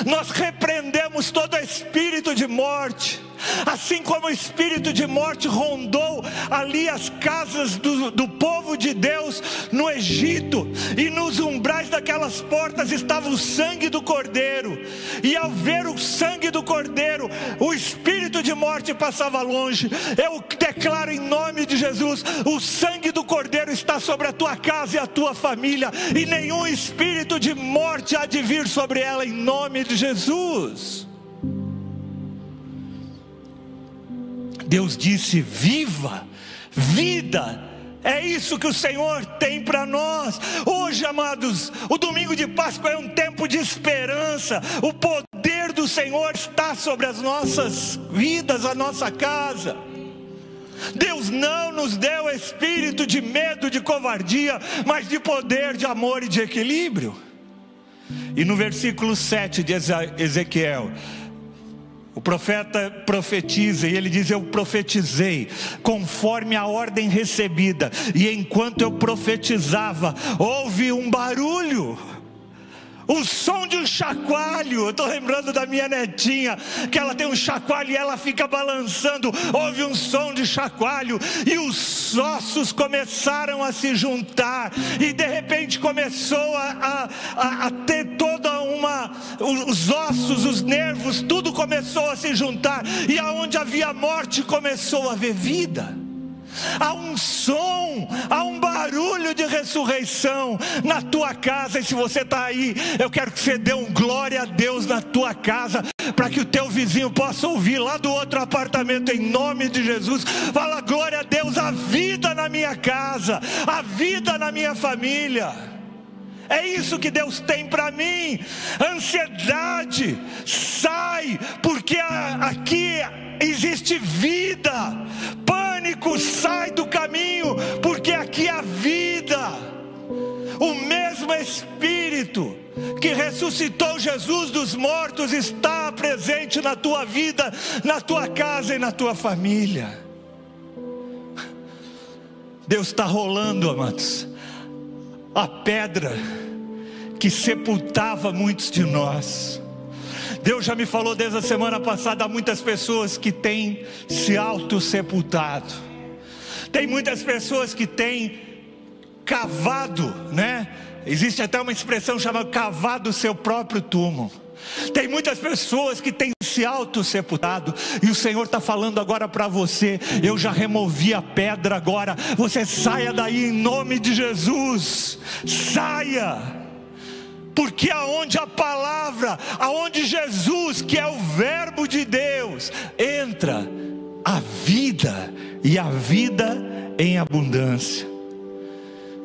Nós repreendemos todo espírito de morte Assim como o espírito de morte rondou ali as casas do, do povo de Deus no Egito, e nos umbrais daquelas portas estava o sangue do cordeiro, e ao ver o sangue do cordeiro, o espírito de morte passava longe. Eu declaro em nome de Jesus: o sangue do cordeiro está sobre a tua casa e a tua família, e nenhum espírito de morte há de vir sobre ela, em nome de Jesus. Deus disse: viva, vida. É isso que o Senhor tem para nós. Hoje, amados, o domingo de Páscoa é um tempo de esperança. O poder do Senhor está sobre as nossas vidas, a nossa casa. Deus não nos deu espírito de medo, de covardia, mas de poder, de amor e de equilíbrio. E no versículo 7 de Ezequiel, o profeta profetiza e ele diz: Eu profetizei conforme a ordem recebida, e enquanto eu profetizava, houve um barulho o som de um chacoalho. Eu estou lembrando da minha netinha, que ela tem um chacoalho e ela fica balançando. Houve um som de chacoalho e os ossos começaram a se juntar, e de repente começou a, a, a ter toda uma. Os ossos, os nervos, tudo começou a se juntar, e aonde havia morte começou a haver vida há um som, há um barulho de ressurreição na tua casa. E se você está aí, eu quero que você dê um glória a Deus na tua casa, para que o teu vizinho possa ouvir lá do outro apartamento, em nome de Jesus. Fala glória a Deus, a vida na minha casa, a vida na minha família. É isso que Deus tem para mim. Ansiedade, sai, porque aqui existe vida. Pânico, sai do caminho, porque aqui há vida. O mesmo Espírito que ressuscitou Jesus dos mortos está presente na tua vida, na tua casa e na tua família. Deus está rolando, amados, a pedra que sepultava muitos de nós Deus já me falou desde a semana passada há muitas pessoas que têm se auto-sepultado. Tem muitas pessoas que têm cavado, né? Existe até uma expressão chamada cavado o seu próprio túmulo. Tem muitas pessoas que têm se auto-sepultado, e o Senhor está falando agora para você: eu já removi a pedra agora, você saia daí em nome de Jesus, saia, porque aonde a palavra, aonde Jesus, que é o Verbo de Deus, entra, a vida, e a vida em abundância.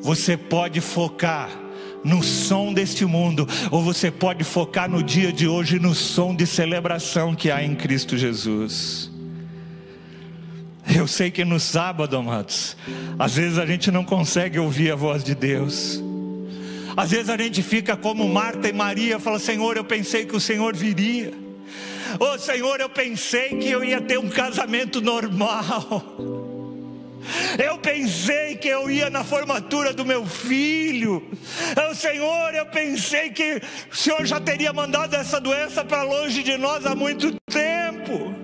Você pode focar no som deste mundo, ou você pode focar no dia de hoje no som de celebração que há em Cristo Jesus. Eu sei que no sábado, amados, às vezes a gente não consegue ouvir a voz de Deus. Às vezes a gente fica como Marta e Maria, fala: Senhor, eu pensei que o Senhor viria. Oh Senhor, eu pensei que eu ia ter um casamento normal. Eu pensei que eu ia na formatura do meu filho. Eu, Senhor, eu pensei que o Senhor já teria mandado essa doença para longe de nós há muito tempo.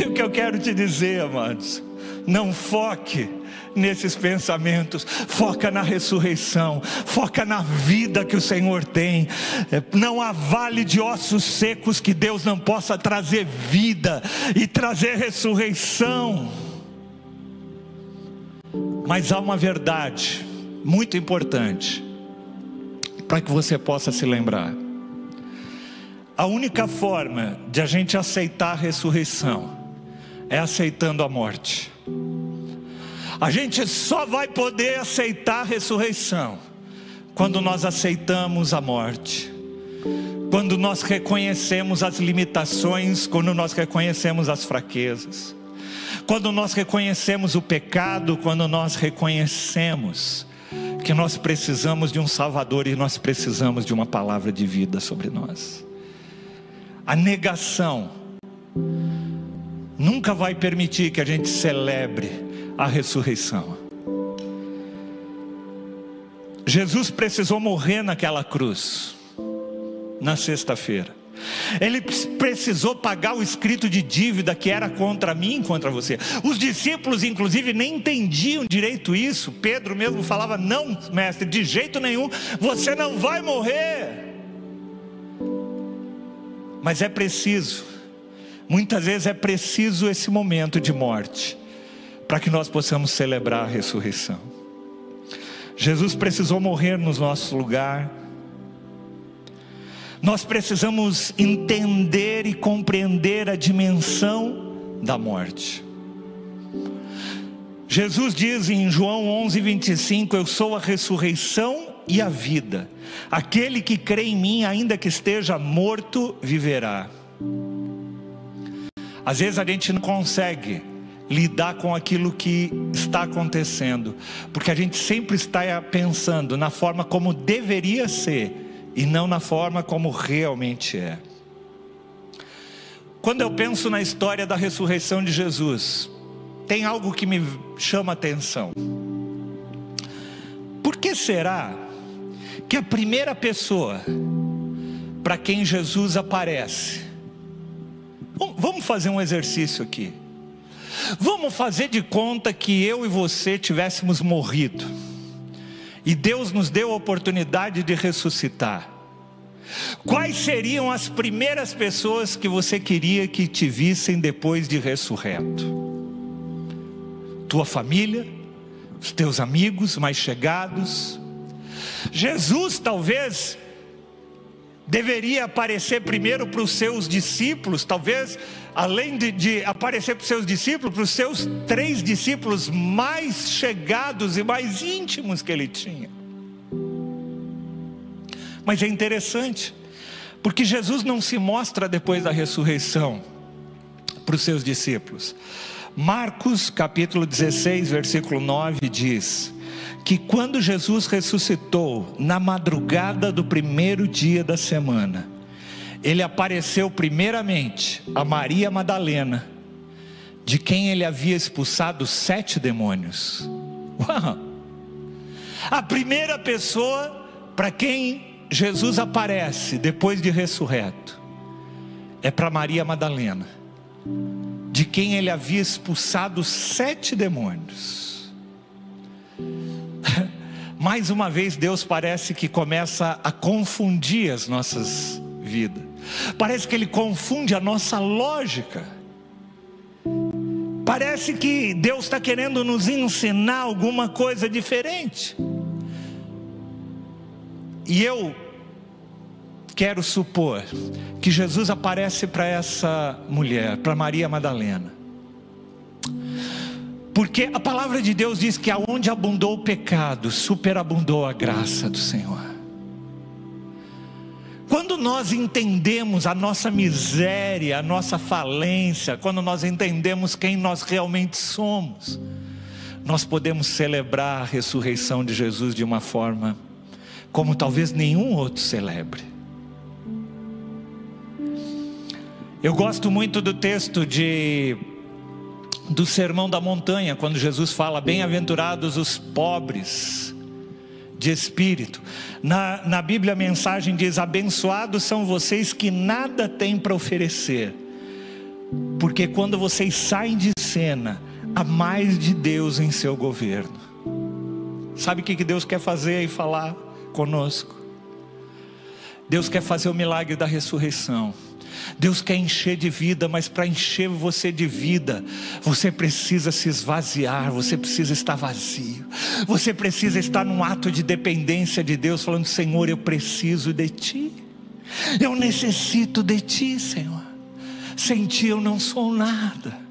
E o que eu quero te dizer, amados, não foque nesses pensamentos, foca na ressurreição, foca na vida que o Senhor tem. É, não há vale de ossos secos que Deus não possa trazer vida e trazer ressurreição. Mas há uma verdade muito importante para que você possa se lembrar. A única forma de a gente aceitar a ressurreição é aceitando a morte. A gente só vai poder aceitar a ressurreição quando nós aceitamos a morte. Quando nós reconhecemos as limitações, quando nós reconhecemos as fraquezas. Quando nós reconhecemos o pecado, quando nós reconhecemos que nós precisamos de um Salvador e nós precisamos de uma palavra de vida sobre nós. A negação nunca vai permitir que a gente celebre a ressurreição. Jesus precisou morrer naquela cruz, na sexta-feira. Ele precisou pagar o escrito de dívida que era contra mim e contra você. Os discípulos, inclusive, nem entendiam direito isso. Pedro mesmo falava: Não, mestre, de jeito nenhum, você não vai morrer. Mas é preciso, muitas vezes é preciso esse momento de morte, para que nós possamos celebrar a ressurreição. Jesus precisou morrer no nosso lugar nós precisamos entender e compreender a dimensão da morte. Jesus diz em João 11, 25: Eu sou a ressurreição e a vida. Aquele que crê em mim, ainda que esteja morto, viverá. Às vezes a gente não consegue lidar com aquilo que está acontecendo, porque a gente sempre está pensando na forma como deveria ser e não na forma como realmente é. Quando eu penso na história da ressurreição de Jesus, tem algo que me chama atenção. Por que será que a primeira pessoa para quem Jesus aparece, vamos fazer um exercício aqui. Vamos fazer de conta que eu e você tivéssemos morrido e Deus nos deu a oportunidade de ressuscitar. Quais seriam as primeiras pessoas que você queria que te vissem depois de ressurreto? Tua família, os teus amigos mais chegados. Jesus talvez deveria aparecer primeiro para os seus discípulos, talvez, além de, de aparecer para os seus discípulos, para os seus três discípulos mais chegados e mais íntimos que ele tinha. Mas é interessante, porque Jesus não se mostra depois da ressurreição para os seus discípulos. Marcos capítulo 16, versículo 9 diz: que quando Jesus ressuscitou, na madrugada do primeiro dia da semana, ele apareceu primeiramente a Maria Madalena, de quem ele havia expulsado sete demônios. Uau! A primeira pessoa para quem Jesus aparece depois de ressurreto é para Maria Madalena, de quem ele havia expulsado sete demônios. Mais uma vez, Deus parece que começa a confundir as nossas vidas. Parece que Ele confunde a nossa lógica. Parece que Deus está querendo nos ensinar alguma coisa diferente. E eu quero supor que Jesus aparece para essa mulher, para Maria Madalena. Porque a palavra de Deus diz que aonde abundou o pecado, superabundou a graça do Senhor. Quando nós entendemos a nossa miséria, a nossa falência, quando nós entendemos quem nós realmente somos, nós podemos celebrar a ressurreição de Jesus de uma forma como talvez nenhum outro celebre. Eu gosto muito do texto de do Sermão da Montanha, quando Jesus fala: Bem-aventurados os pobres de espírito. Na, na Bíblia a mensagem diz: Abençoados são vocês que nada têm para oferecer, porque quando vocês saem de cena, há mais de Deus em seu governo. Sabe o que Deus quer fazer e falar conosco? Deus quer fazer o milagre da ressurreição. Deus quer encher de vida, mas para encher você de vida, você precisa se esvaziar, você precisa estar vazio, você precisa estar num ato de dependência de Deus, falando: Senhor, eu preciso de Ti, eu necessito de Ti, Senhor. Sem Ti eu não sou nada.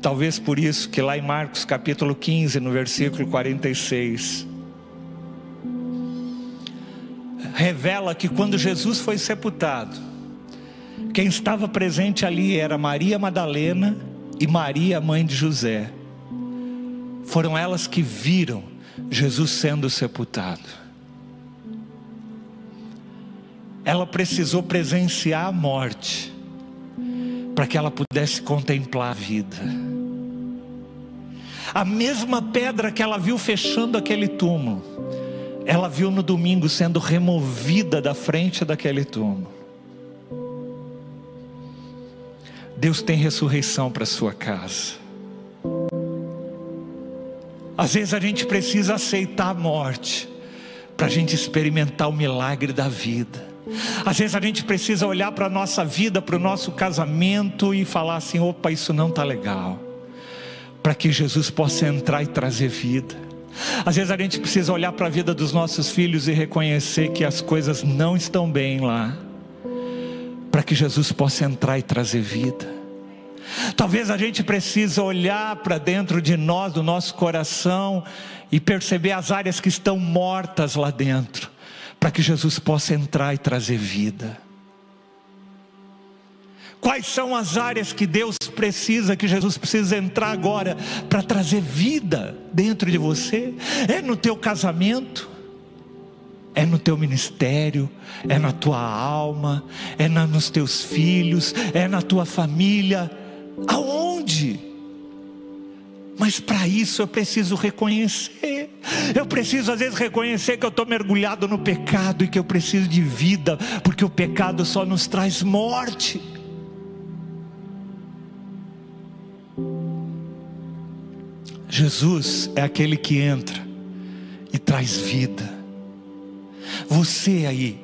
Talvez por isso que lá em Marcos capítulo 15, no versículo 46, revela que quando Jesus foi sepultado, quem estava presente ali era Maria Madalena e Maria, mãe de José. Foram elas que viram Jesus sendo sepultado. Ela precisou presenciar a morte para que ela pudesse contemplar a vida. A mesma pedra que ela viu fechando aquele túmulo ela viu no domingo sendo removida da frente daquele túmulo. Deus tem ressurreição para sua casa. Às vezes a gente precisa aceitar a morte para a gente experimentar o milagre da vida. Às vezes a gente precisa olhar para a nossa vida, para o nosso casamento e falar assim: opa, isso não está legal. Para que Jesus possa entrar e trazer vida. Às vezes a gente precisa olhar para a vida dos nossos filhos e reconhecer que as coisas não estão bem lá, para que Jesus possa entrar e trazer vida. Talvez a gente precise olhar para dentro de nós, do nosso coração, e perceber as áreas que estão mortas lá dentro, para que Jesus possa entrar e trazer vida. Quais são as áreas que Deus precisa, que Jesus precisa entrar agora para trazer vida dentro de você? É no teu casamento? É no teu ministério, é na tua alma, é na, nos teus filhos, é na tua família. Aonde? Mas para isso eu preciso reconhecer. Eu preciso às vezes reconhecer que eu estou mergulhado no pecado e que eu preciso de vida, porque o pecado só nos traz morte. Jesus é aquele que entra e traz vida. Você aí,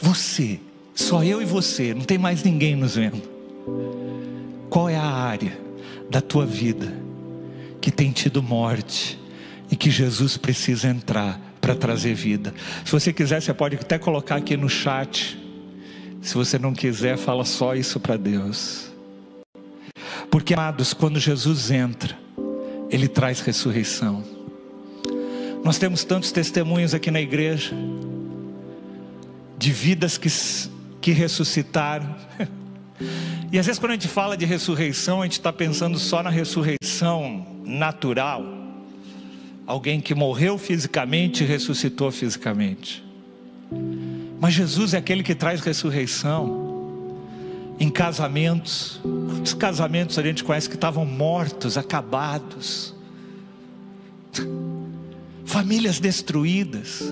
você, só eu e você, não tem mais ninguém nos vendo. Qual é a área da tua vida que tem tido morte e que Jesus precisa entrar para trazer vida? Se você quiser, você pode até colocar aqui no chat. Se você não quiser, fala só isso para Deus. Porque, amados, quando Jesus entra, ele traz ressurreição. Nós temos tantos testemunhos aqui na igreja, de vidas que, que ressuscitaram. E às vezes, quando a gente fala de ressurreição, a gente está pensando só na ressurreição natural. Alguém que morreu fisicamente e ressuscitou fisicamente. Mas Jesus é aquele que traz ressurreição em casamentos, Quantos casamentos a gente conhece que estavam mortos, acabados, famílias destruídas,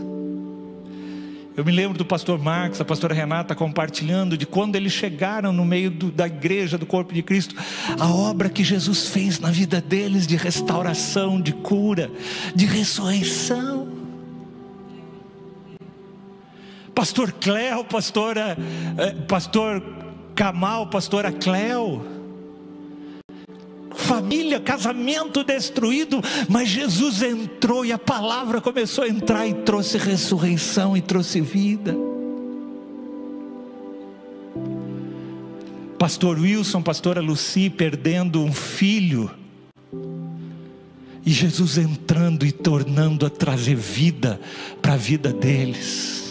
Eu me lembro do pastor Marcos, a pastora Renata compartilhando de quando eles chegaram no meio do, da igreja do corpo de Cristo, a obra que Jesus fez na vida deles de restauração, de cura, de ressurreição. Pastor Cléo, pastora, eh, pastor Camal, pastora Cléo. Família, casamento destruído, mas Jesus entrou e a palavra começou a entrar e trouxe ressurreição e trouxe vida. Pastor Wilson, pastora Lucy perdendo um filho, e Jesus entrando e tornando a trazer vida para a vida deles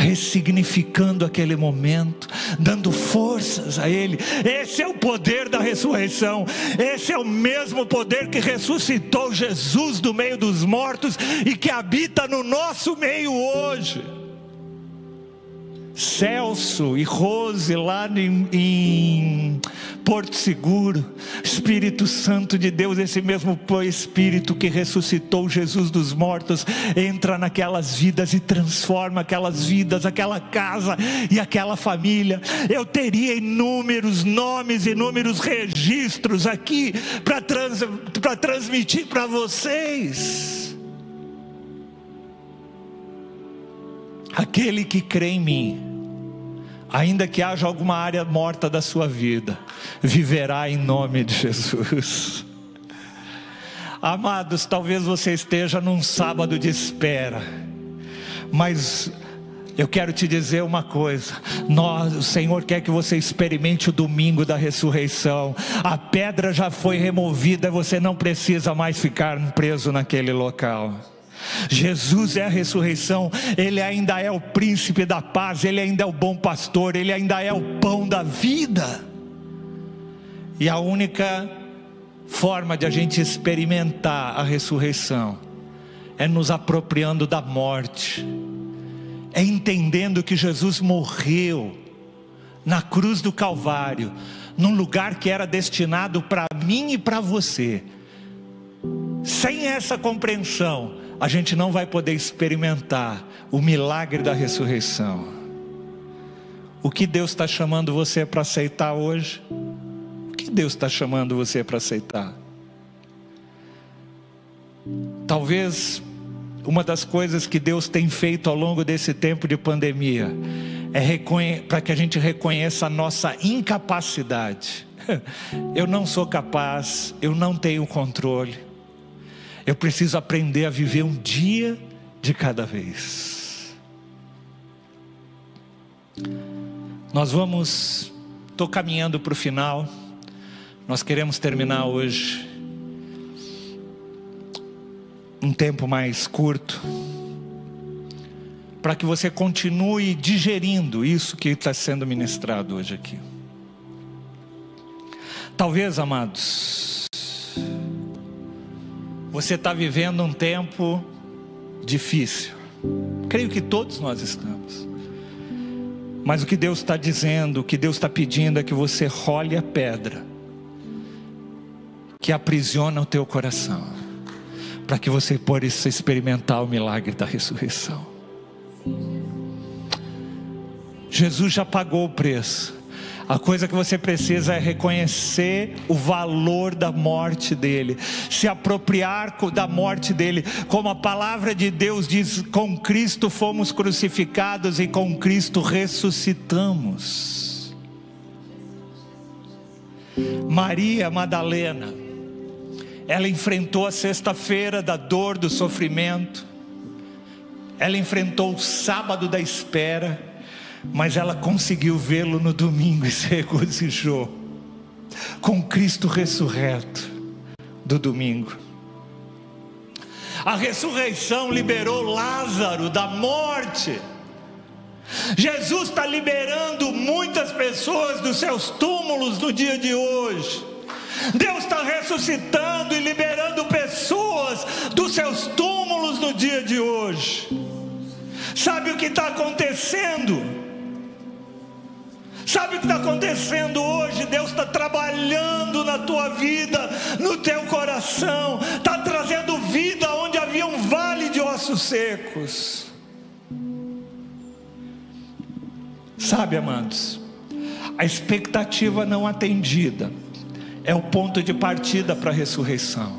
ressignificando aquele momento, dando forças a Ele. Esse é o poder da ressurreição, esse é o mesmo poder que ressuscitou Jesus do meio dos mortos e que habita no nosso meio hoje. Celso e Rose lá em, em, Porto Seguro, Espírito Santo de Deus, esse mesmo Espírito que ressuscitou Jesus dos mortos, entra naquelas vidas e transforma aquelas vidas, aquela casa e aquela família. Eu teria inúmeros nomes, inúmeros registros aqui para trans, transmitir para vocês. Aquele que crê em mim, ainda que haja alguma área morta da sua vida, viverá em nome de Jesus. Amados, talvez você esteja num sábado de espera, mas eu quero te dizer uma coisa: nós, o Senhor quer que você experimente o domingo da ressurreição. A pedra já foi removida, você não precisa mais ficar preso naquele local. Jesus é a ressurreição, Ele ainda é o príncipe da paz, Ele ainda é o bom pastor, Ele ainda é o pão da vida. E a única forma de a gente experimentar a ressurreição é nos apropriando da morte, é entendendo que Jesus morreu na cruz do Calvário, num lugar que era destinado para mim e para você. Sem essa compreensão, a gente não vai poder experimentar o milagre da ressurreição. O que Deus está chamando você para aceitar hoje? O que Deus está chamando você para aceitar? Talvez uma das coisas que Deus tem feito ao longo desse tempo de pandemia é para que a gente reconheça a nossa incapacidade. Eu não sou capaz, eu não tenho controle. Eu preciso aprender a viver um dia de cada vez. Nós vamos, estou caminhando para o final. Nós queremos terminar hoje um tempo mais curto, para que você continue digerindo isso que está sendo ministrado hoje aqui. Talvez, amados, você está vivendo um tempo difícil. Creio que todos nós estamos. Mas o que Deus está dizendo, o que Deus está pedindo é que você role a pedra que aprisiona o teu coração, para que você possa experimentar o milagre da ressurreição. Jesus já pagou o preço. A coisa que você precisa é reconhecer o valor da morte dele, se apropriar da morte dele, como a palavra de Deus diz: com Cristo fomos crucificados e com Cristo ressuscitamos. Maria Madalena, ela enfrentou a sexta-feira da dor, do sofrimento, ela enfrentou o sábado da espera, mas ela conseguiu vê-lo no domingo e se regozijou com Cristo ressurreto do domingo. A ressurreição liberou Lázaro da morte. Jesus está liberando muitas pessoas dos seus túmulos no dia de hoje. Deus está ressuscitando e liberando pessoas dos seus túmulos no dia de hoje. Sabe o que está acontecendo? Sabe o que está acontecendo hoje? Deus está trabalhando na tua vida, no teu coração, está trazendo vida onde havia um vale de ossos secos. Sabe, amados, a expectativa não atendida é o ponto de partida para a ressurreição.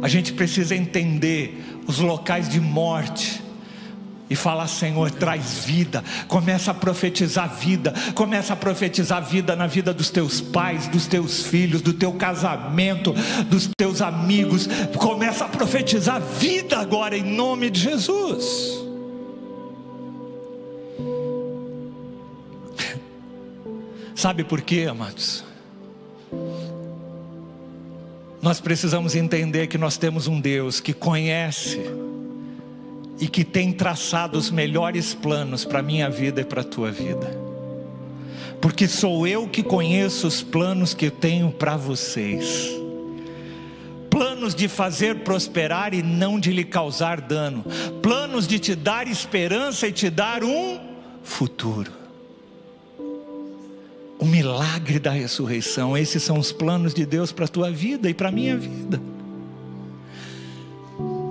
A gente precisa entender os locais de morte e falar: Senhor, traz vida. Começa a profetizar vida. Começa a profetizar vida na vida dos teus pais, dos teus filhos, do teu casamento, dos teus amigos. Começa a profetizar vida agora em nome de Jesus. Sabe por quê, amados? Nós precisamos entender que nós temos um Deus que conhece e que tem traçado os melhores planos para a minha vida e para a tua vida. Porque sou eu que conheço os planos que eu tenho para vocês. Planos de fazer prosperar e não de lhe causar dano. Planos de te dar esperança e te dar um futuro. O milagre da ressurreição, esses são os planos de Deus para a tua vida e para a minha vida.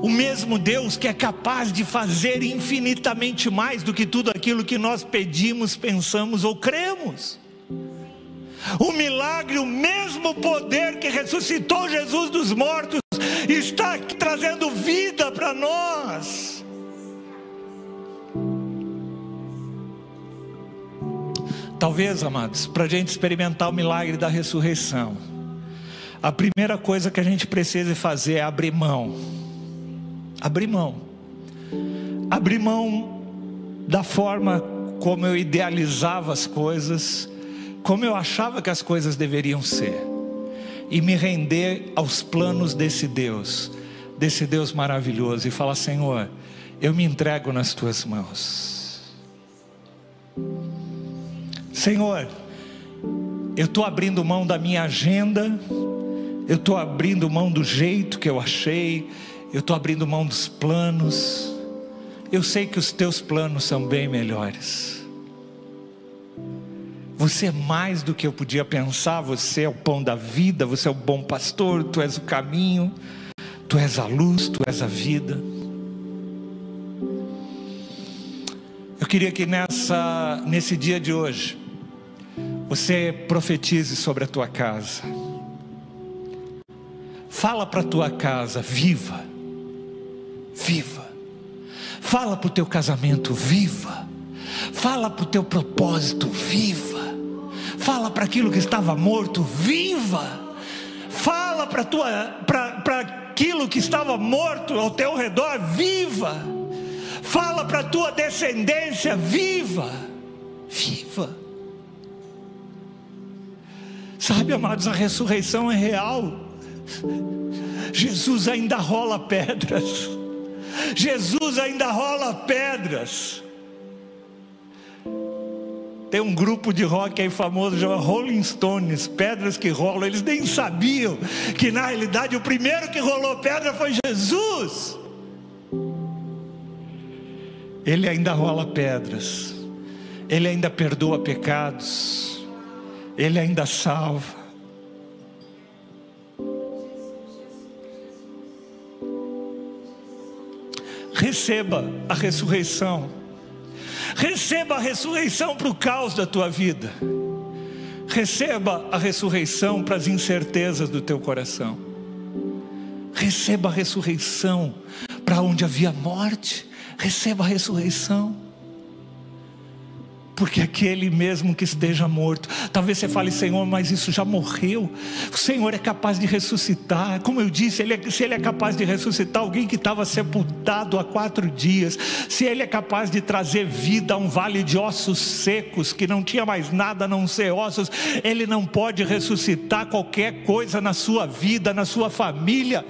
O mesmo Deus que é capaz de fazer infinitamente mais do que tudo aquilo que nós pedimos, pensamos ou cremos. O milagre, o mesmo poder que ressuscitou Jesus dos mortos, está aqui trazendo vida para nós. Talvez, amados, para a gente experimentar o milagre da ressurreição, a primeira coisa que a gente precisa fazer é abrir mão. Abrir mão. Abrir mão da forma como eu idealizava as coisas, como eu achava que as coisas deveriam ser, e me render aos planos desse Deus, desse Deus maravilhoso, e falar: Senhor, eu me entrego nas tuas mãos. Senhor, eu estou abrindo mão da minha agenda, eu estou abrindo mão do jeito que eu achei, eu estou abrindo mão dos planos. Eu sei que os teus planos são bem melhores. Você é mais do que eu podia pensar, você é o pão da vida, você é o bom pastor, tu és o caminho, tu és a luz, tu és a vida. Eu queria que nessa nesse dia de hoje você profetize sobre a tua casa. Fala para a tua casa, viva. Viva. Fala para o teu casamento, viva. Fala para o teu propósito, viva. Fala para aquilo que estava morto, viva. Fala para para aquilo que estava morto ao teu redor, viva. Fala para a tua descendência, viva. Viva. Sabe, amados, a ressurreição é real. Jesus ainda rola pedras. Jesus ainda rola pedras. Tem um grupo de rock aí famoso chama Rolling Stones, pedras que rolam. Eles nem sabiam que na realidade o primeiro que rolou pedra foi Jesus. Ele ainda rola pedras. Ele ainda perdoa pecados. Ele ainda salva. Receba a ressurreição. Receba a ressurreição para o caos da tua vida. Receba a ressurreição para as incertezas do teu coração. Receba a ressurreição para onde havia morte. Receba a ressurreição porque aquele mesmo que esteja morto, talvez você fale, Senhor, mas isso já morreu. O Senhor é capaz de ressuscitar, como eu disse, ele é, se Ele é capaz de ressuscitar alguém que estava sepultado há quatro dias, se Ele é capaz de trazer vida a um vale de ossos secos, que não tinha mais nada a não ser ossos, Ele não pode ressuscitar qualquer coisa na sua vida, na sua família.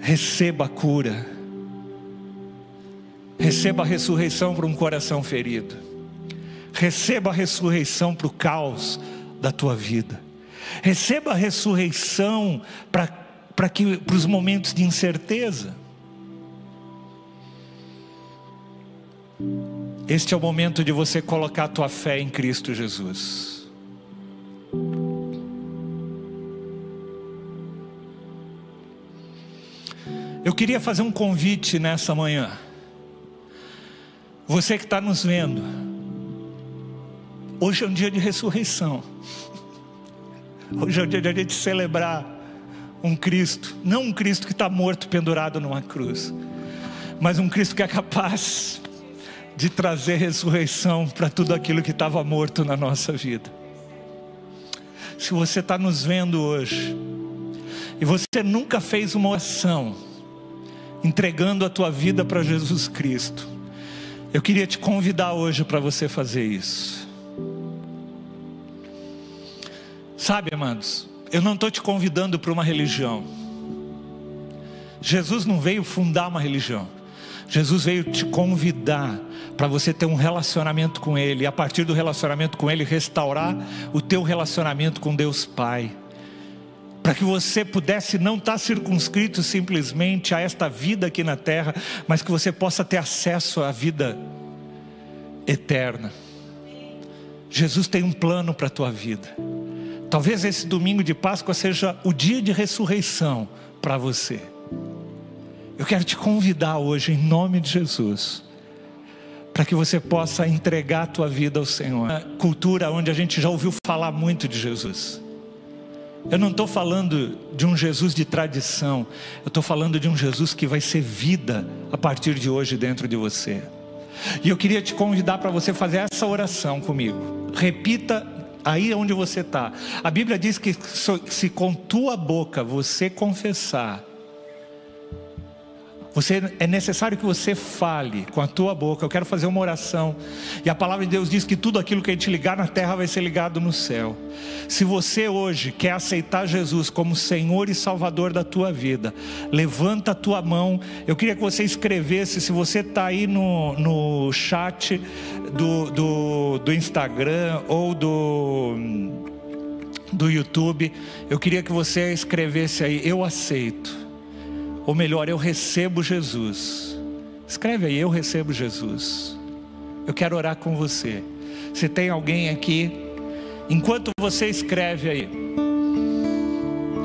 Receba a cura Receba a ressurreição para um coração ferido. Receba a ressurreição para o caos da tua vida. Receba a ressurreição para, para, que, para os momentos de incerteza. Este é o momento de você colocar a tua fé em Cristo Jesus. Eu queria fazer um convite nessa manhã Você que está nos vendo, hoje é um dia de ressurreição. Hoje é o dia de a gente celebrar um Cristo, não um Cristo que está morto pendurado numa cruz, mas um Cristo que é capaz de trazer ressurreição para tudo aquilo que estava morto na nossa vida. Se você está nos vendo hoje e você nunca fez uma oração entregando a tua vida para Jesus Cristo, eu queria te convidar hoje para você fazer isso. Sabe, amados, eu não estou te convidando para uma religião. Jesus não veio fundar uma religião. Jesus veio te convidar para você ter um relacionamento com Ele, e a partir do relacionamento com Ele, restaurar o teu relacionamento com Deus Pai. Para que você pudesse não estar tá circunscrito simplesmente a esta vida aqui na terra, mas que você possa ter acesso à vida eterna. Jesus tem um plano para a tua vida. Talvez esse domingo de Páscoa seja o dia de ressurreição para você. Eu quero te convidar hoje, em nome de Jesus, para que você possa entregar a tua vida ao Senhor. Uma cultura onde a gente já ouviu falar muito de Jesus. Eu não estou falando de um Jesus de tradição, eu estou falando de um Jesus que vai ser vida a partir de hoje dentro de você. E eu queria te convidar para você fazer essa oração comigo. Repita aí onde você está. A Bíblia diz que se com tua boca você confessar você, é necessário que você fale com a tua boca. Eu quero fazer uma oração. E a palavra de Deus diz que tudo aquilo que a gente ligar na terra vai ser ligado no céu. Se você hoje quer aceitar Jesus como Senhor e Salvador da tua vida, levanta a tua mão. Eu queria que você escrevesse, se você está aí no, no chat do, do, do Instagram ou do do YouTube, eu queria que você escrevesse aí, eu aceito ou melhor, eu recebo Jesus. Escreve aí, eu recebo Jesus. Eu quero orar com você. Se tem alguém aqui, enquanto você escreve aí,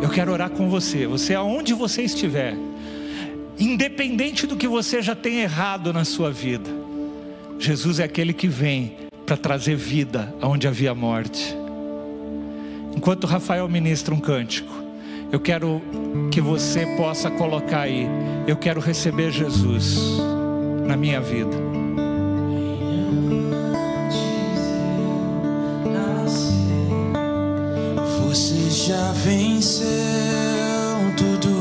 eu quero orar com você. Você, aonde você estiver, independente do que você já tenha errado na sua vida, Jesus é aquele que vem para trazer vida aonde havia morte. Enquanto Rafael ministra um cântico, eu quero que você possa colocar aí. Eu quero receber Jesus na minha vida. Você já venceu tudo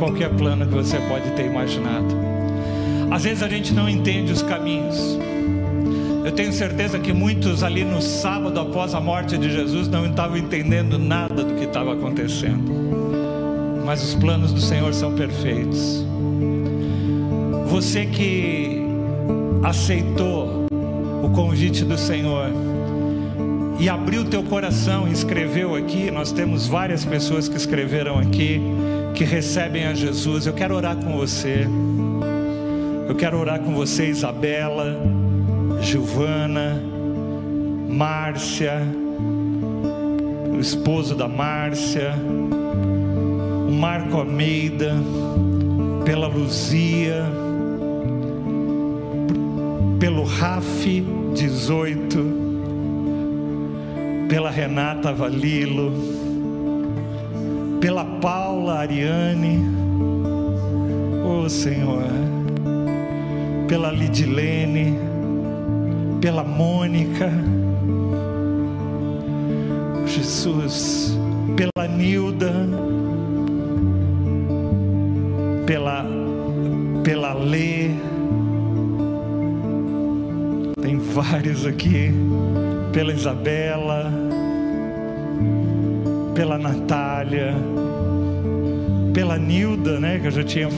qualquer plano que você pode ter imaginado. Às vezes a gente não entende os caminhos. Eu tenho certeza que muitos ali no sábado após a morte de Jesus não estavam entendendo nada do que estava acontecendo. Mas os planos do Senhor são perfeitos. Você que aceitou o convite do Senhor e abriu teu coração e escreveu aqui, nós temos várias pessoas que escreveram aqui que recebem a Jesus. Eu quero orar com você. Eu quero orar com você, Isabela, Giovana, Márcia, o esposo da Márcia, o Marco Almeida, pela Luzia, pelo Raf 18, pela Renata Valilo Paula Ariane, oh Senhor, pela Lidilene, pela Mônica, Jesus,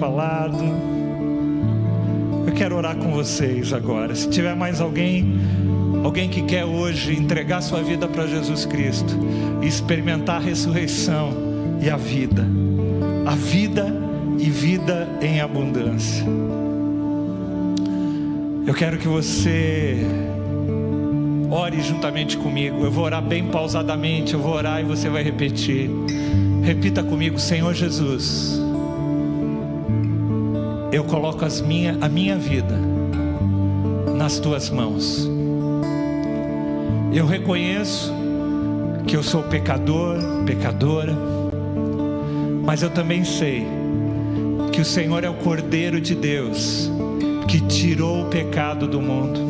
falado. Eu quero orar com vocês agora. Se tiver mais alguém, alguém que quer hoje entregar sua vida para Jesus Cristo e experimentar a ressurreição e a vida, a vida e vida em abundância. Eu quero que você Ore juntamente comigo. Eu vou orar bem pausadamente. Eu vou orar e você vai repetir. Repita comigo, Senhor Jesus. Eu coloco as minha, a minha vida nas tuas mãos. Eu reconheço que eu sou pecador, pecadora, mas eu também sei que o Senhor é o Cordeiro de Deus que tirou o pecado do mundo.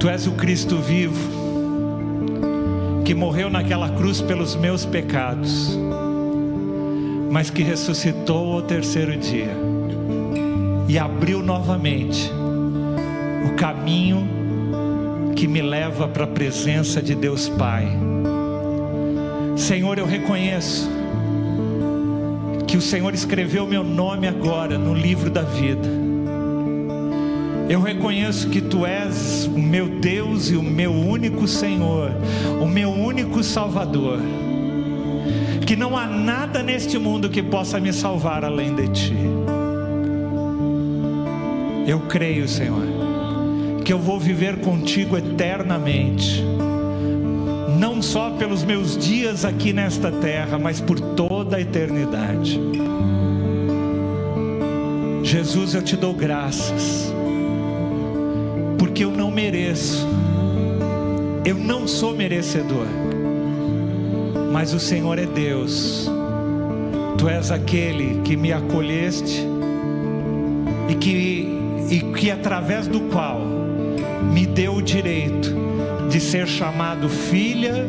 Tu és o Cristo vivo, que morreu naquela cruz pelos meus pecados, mas que ressuscitou ao terceiro dia e abriu novamente o caminho que me leva para a presença de Deus Pai. Senhor, eu reconheço que o Senhor escreveu meu nome agora no livro da vida eu reconheço que tu és o meu Deus e o meu único Senhor, o meu único Salvador. Que não há nada neste mundo que possa me salvar além de ti. Eu creio, Senhor, que eu vou viver contigo eternamente. Não só pelos meus dias aqui nesta terra, mas por toda a eternidade. Jesus, eu te dou graças porque eu não mereço, eu não sou merecedor, mas o Senhor é Deus, Tu és aquele que me acolheste e que, e que através do qual me deu o direito de ser chamado filha,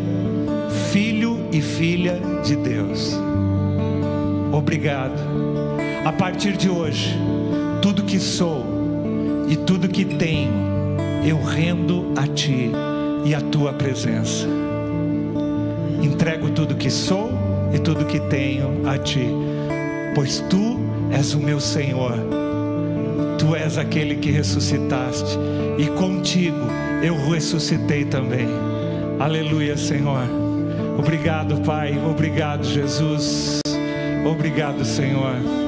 filho e filha de Deus. Obrigado A partir de hoje, tudo que sou e tudo que tenho, eu rendo a Ti e a Tua presença. Entrego tudo que sou e tudo que tenho a Ti, pois Tu és o meu Senhor. Tu és aquele que ressuscitaste e contigo eu ressuscitei também. Aleluia, Senhor. Obrigado, Pai. Obrigado, Jesus. Obrigado, Senhor.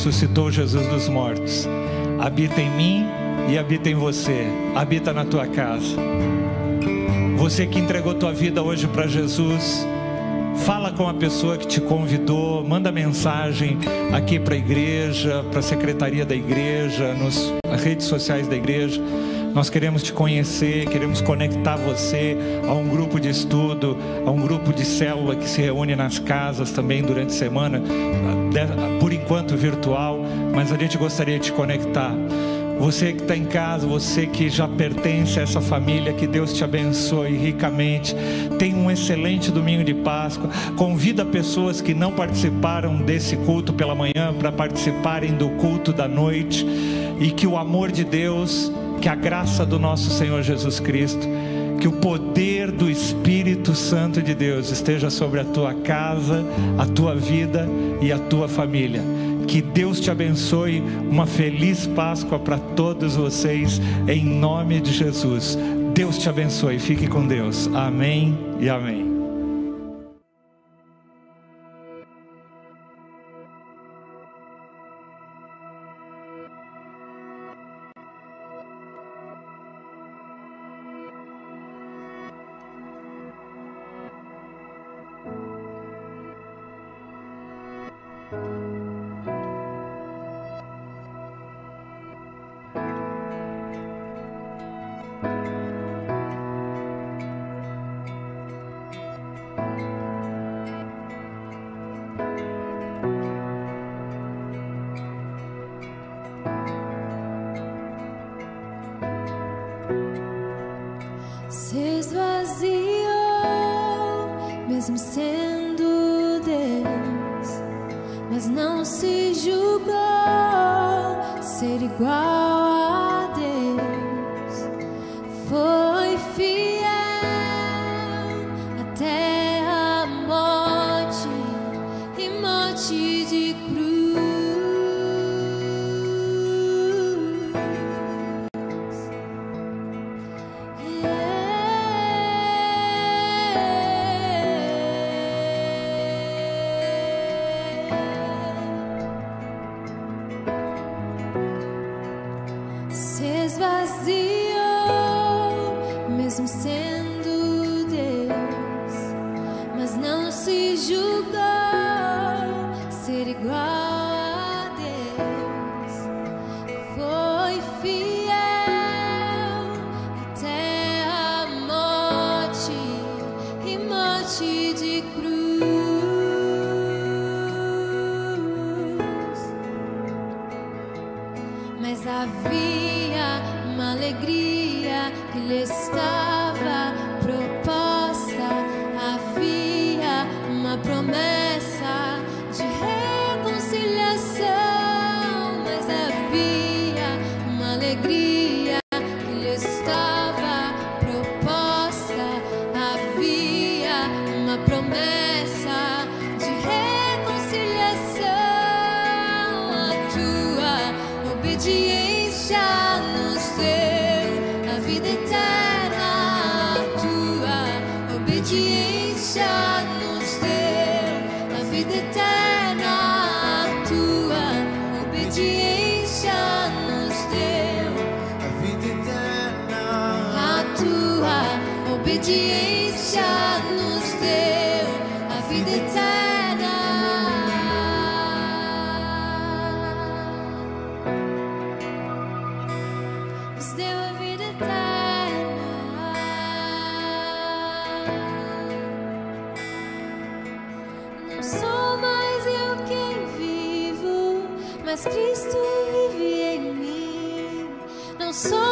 Ressuscitou Jesus dos mortos, habita em mim e habita em você, habita na tua casa. Você que entregou tua vida hoje para Jesus, fala com a pessoa que te convidou, manda mensagem aqui para a igreja, para a secretaria da igreja, nas redes sociais da igreja. Nós queremos te conhecer, queremos conectar você a um grupo de estudo, a um grupo de célula que se reúne nas casas também durante a semana, por enquanto virtual, mas a gente gostaria de te conectar. Você que está em casa, você que já pertence a essa família, que Deus te abençoe ricamente. Tenha um excelente domingo de Páscoa. Convida pessoas que não participaram desse culto pela manhã para participarem do culto da noite. E que o amor de Deus que a graça do nosso Senhor Jesus Cristo, que o poder do Espírito Santo de Deus esteja sobre a tua casa, a tua vida e a tua família. Que Deus te abençoe. Uma feliz Páscoa para todos vocês, em nome de Jesus. Deus te abençoe. Fique com Deus. Amém e amém. Cristo vive em mim. Não sou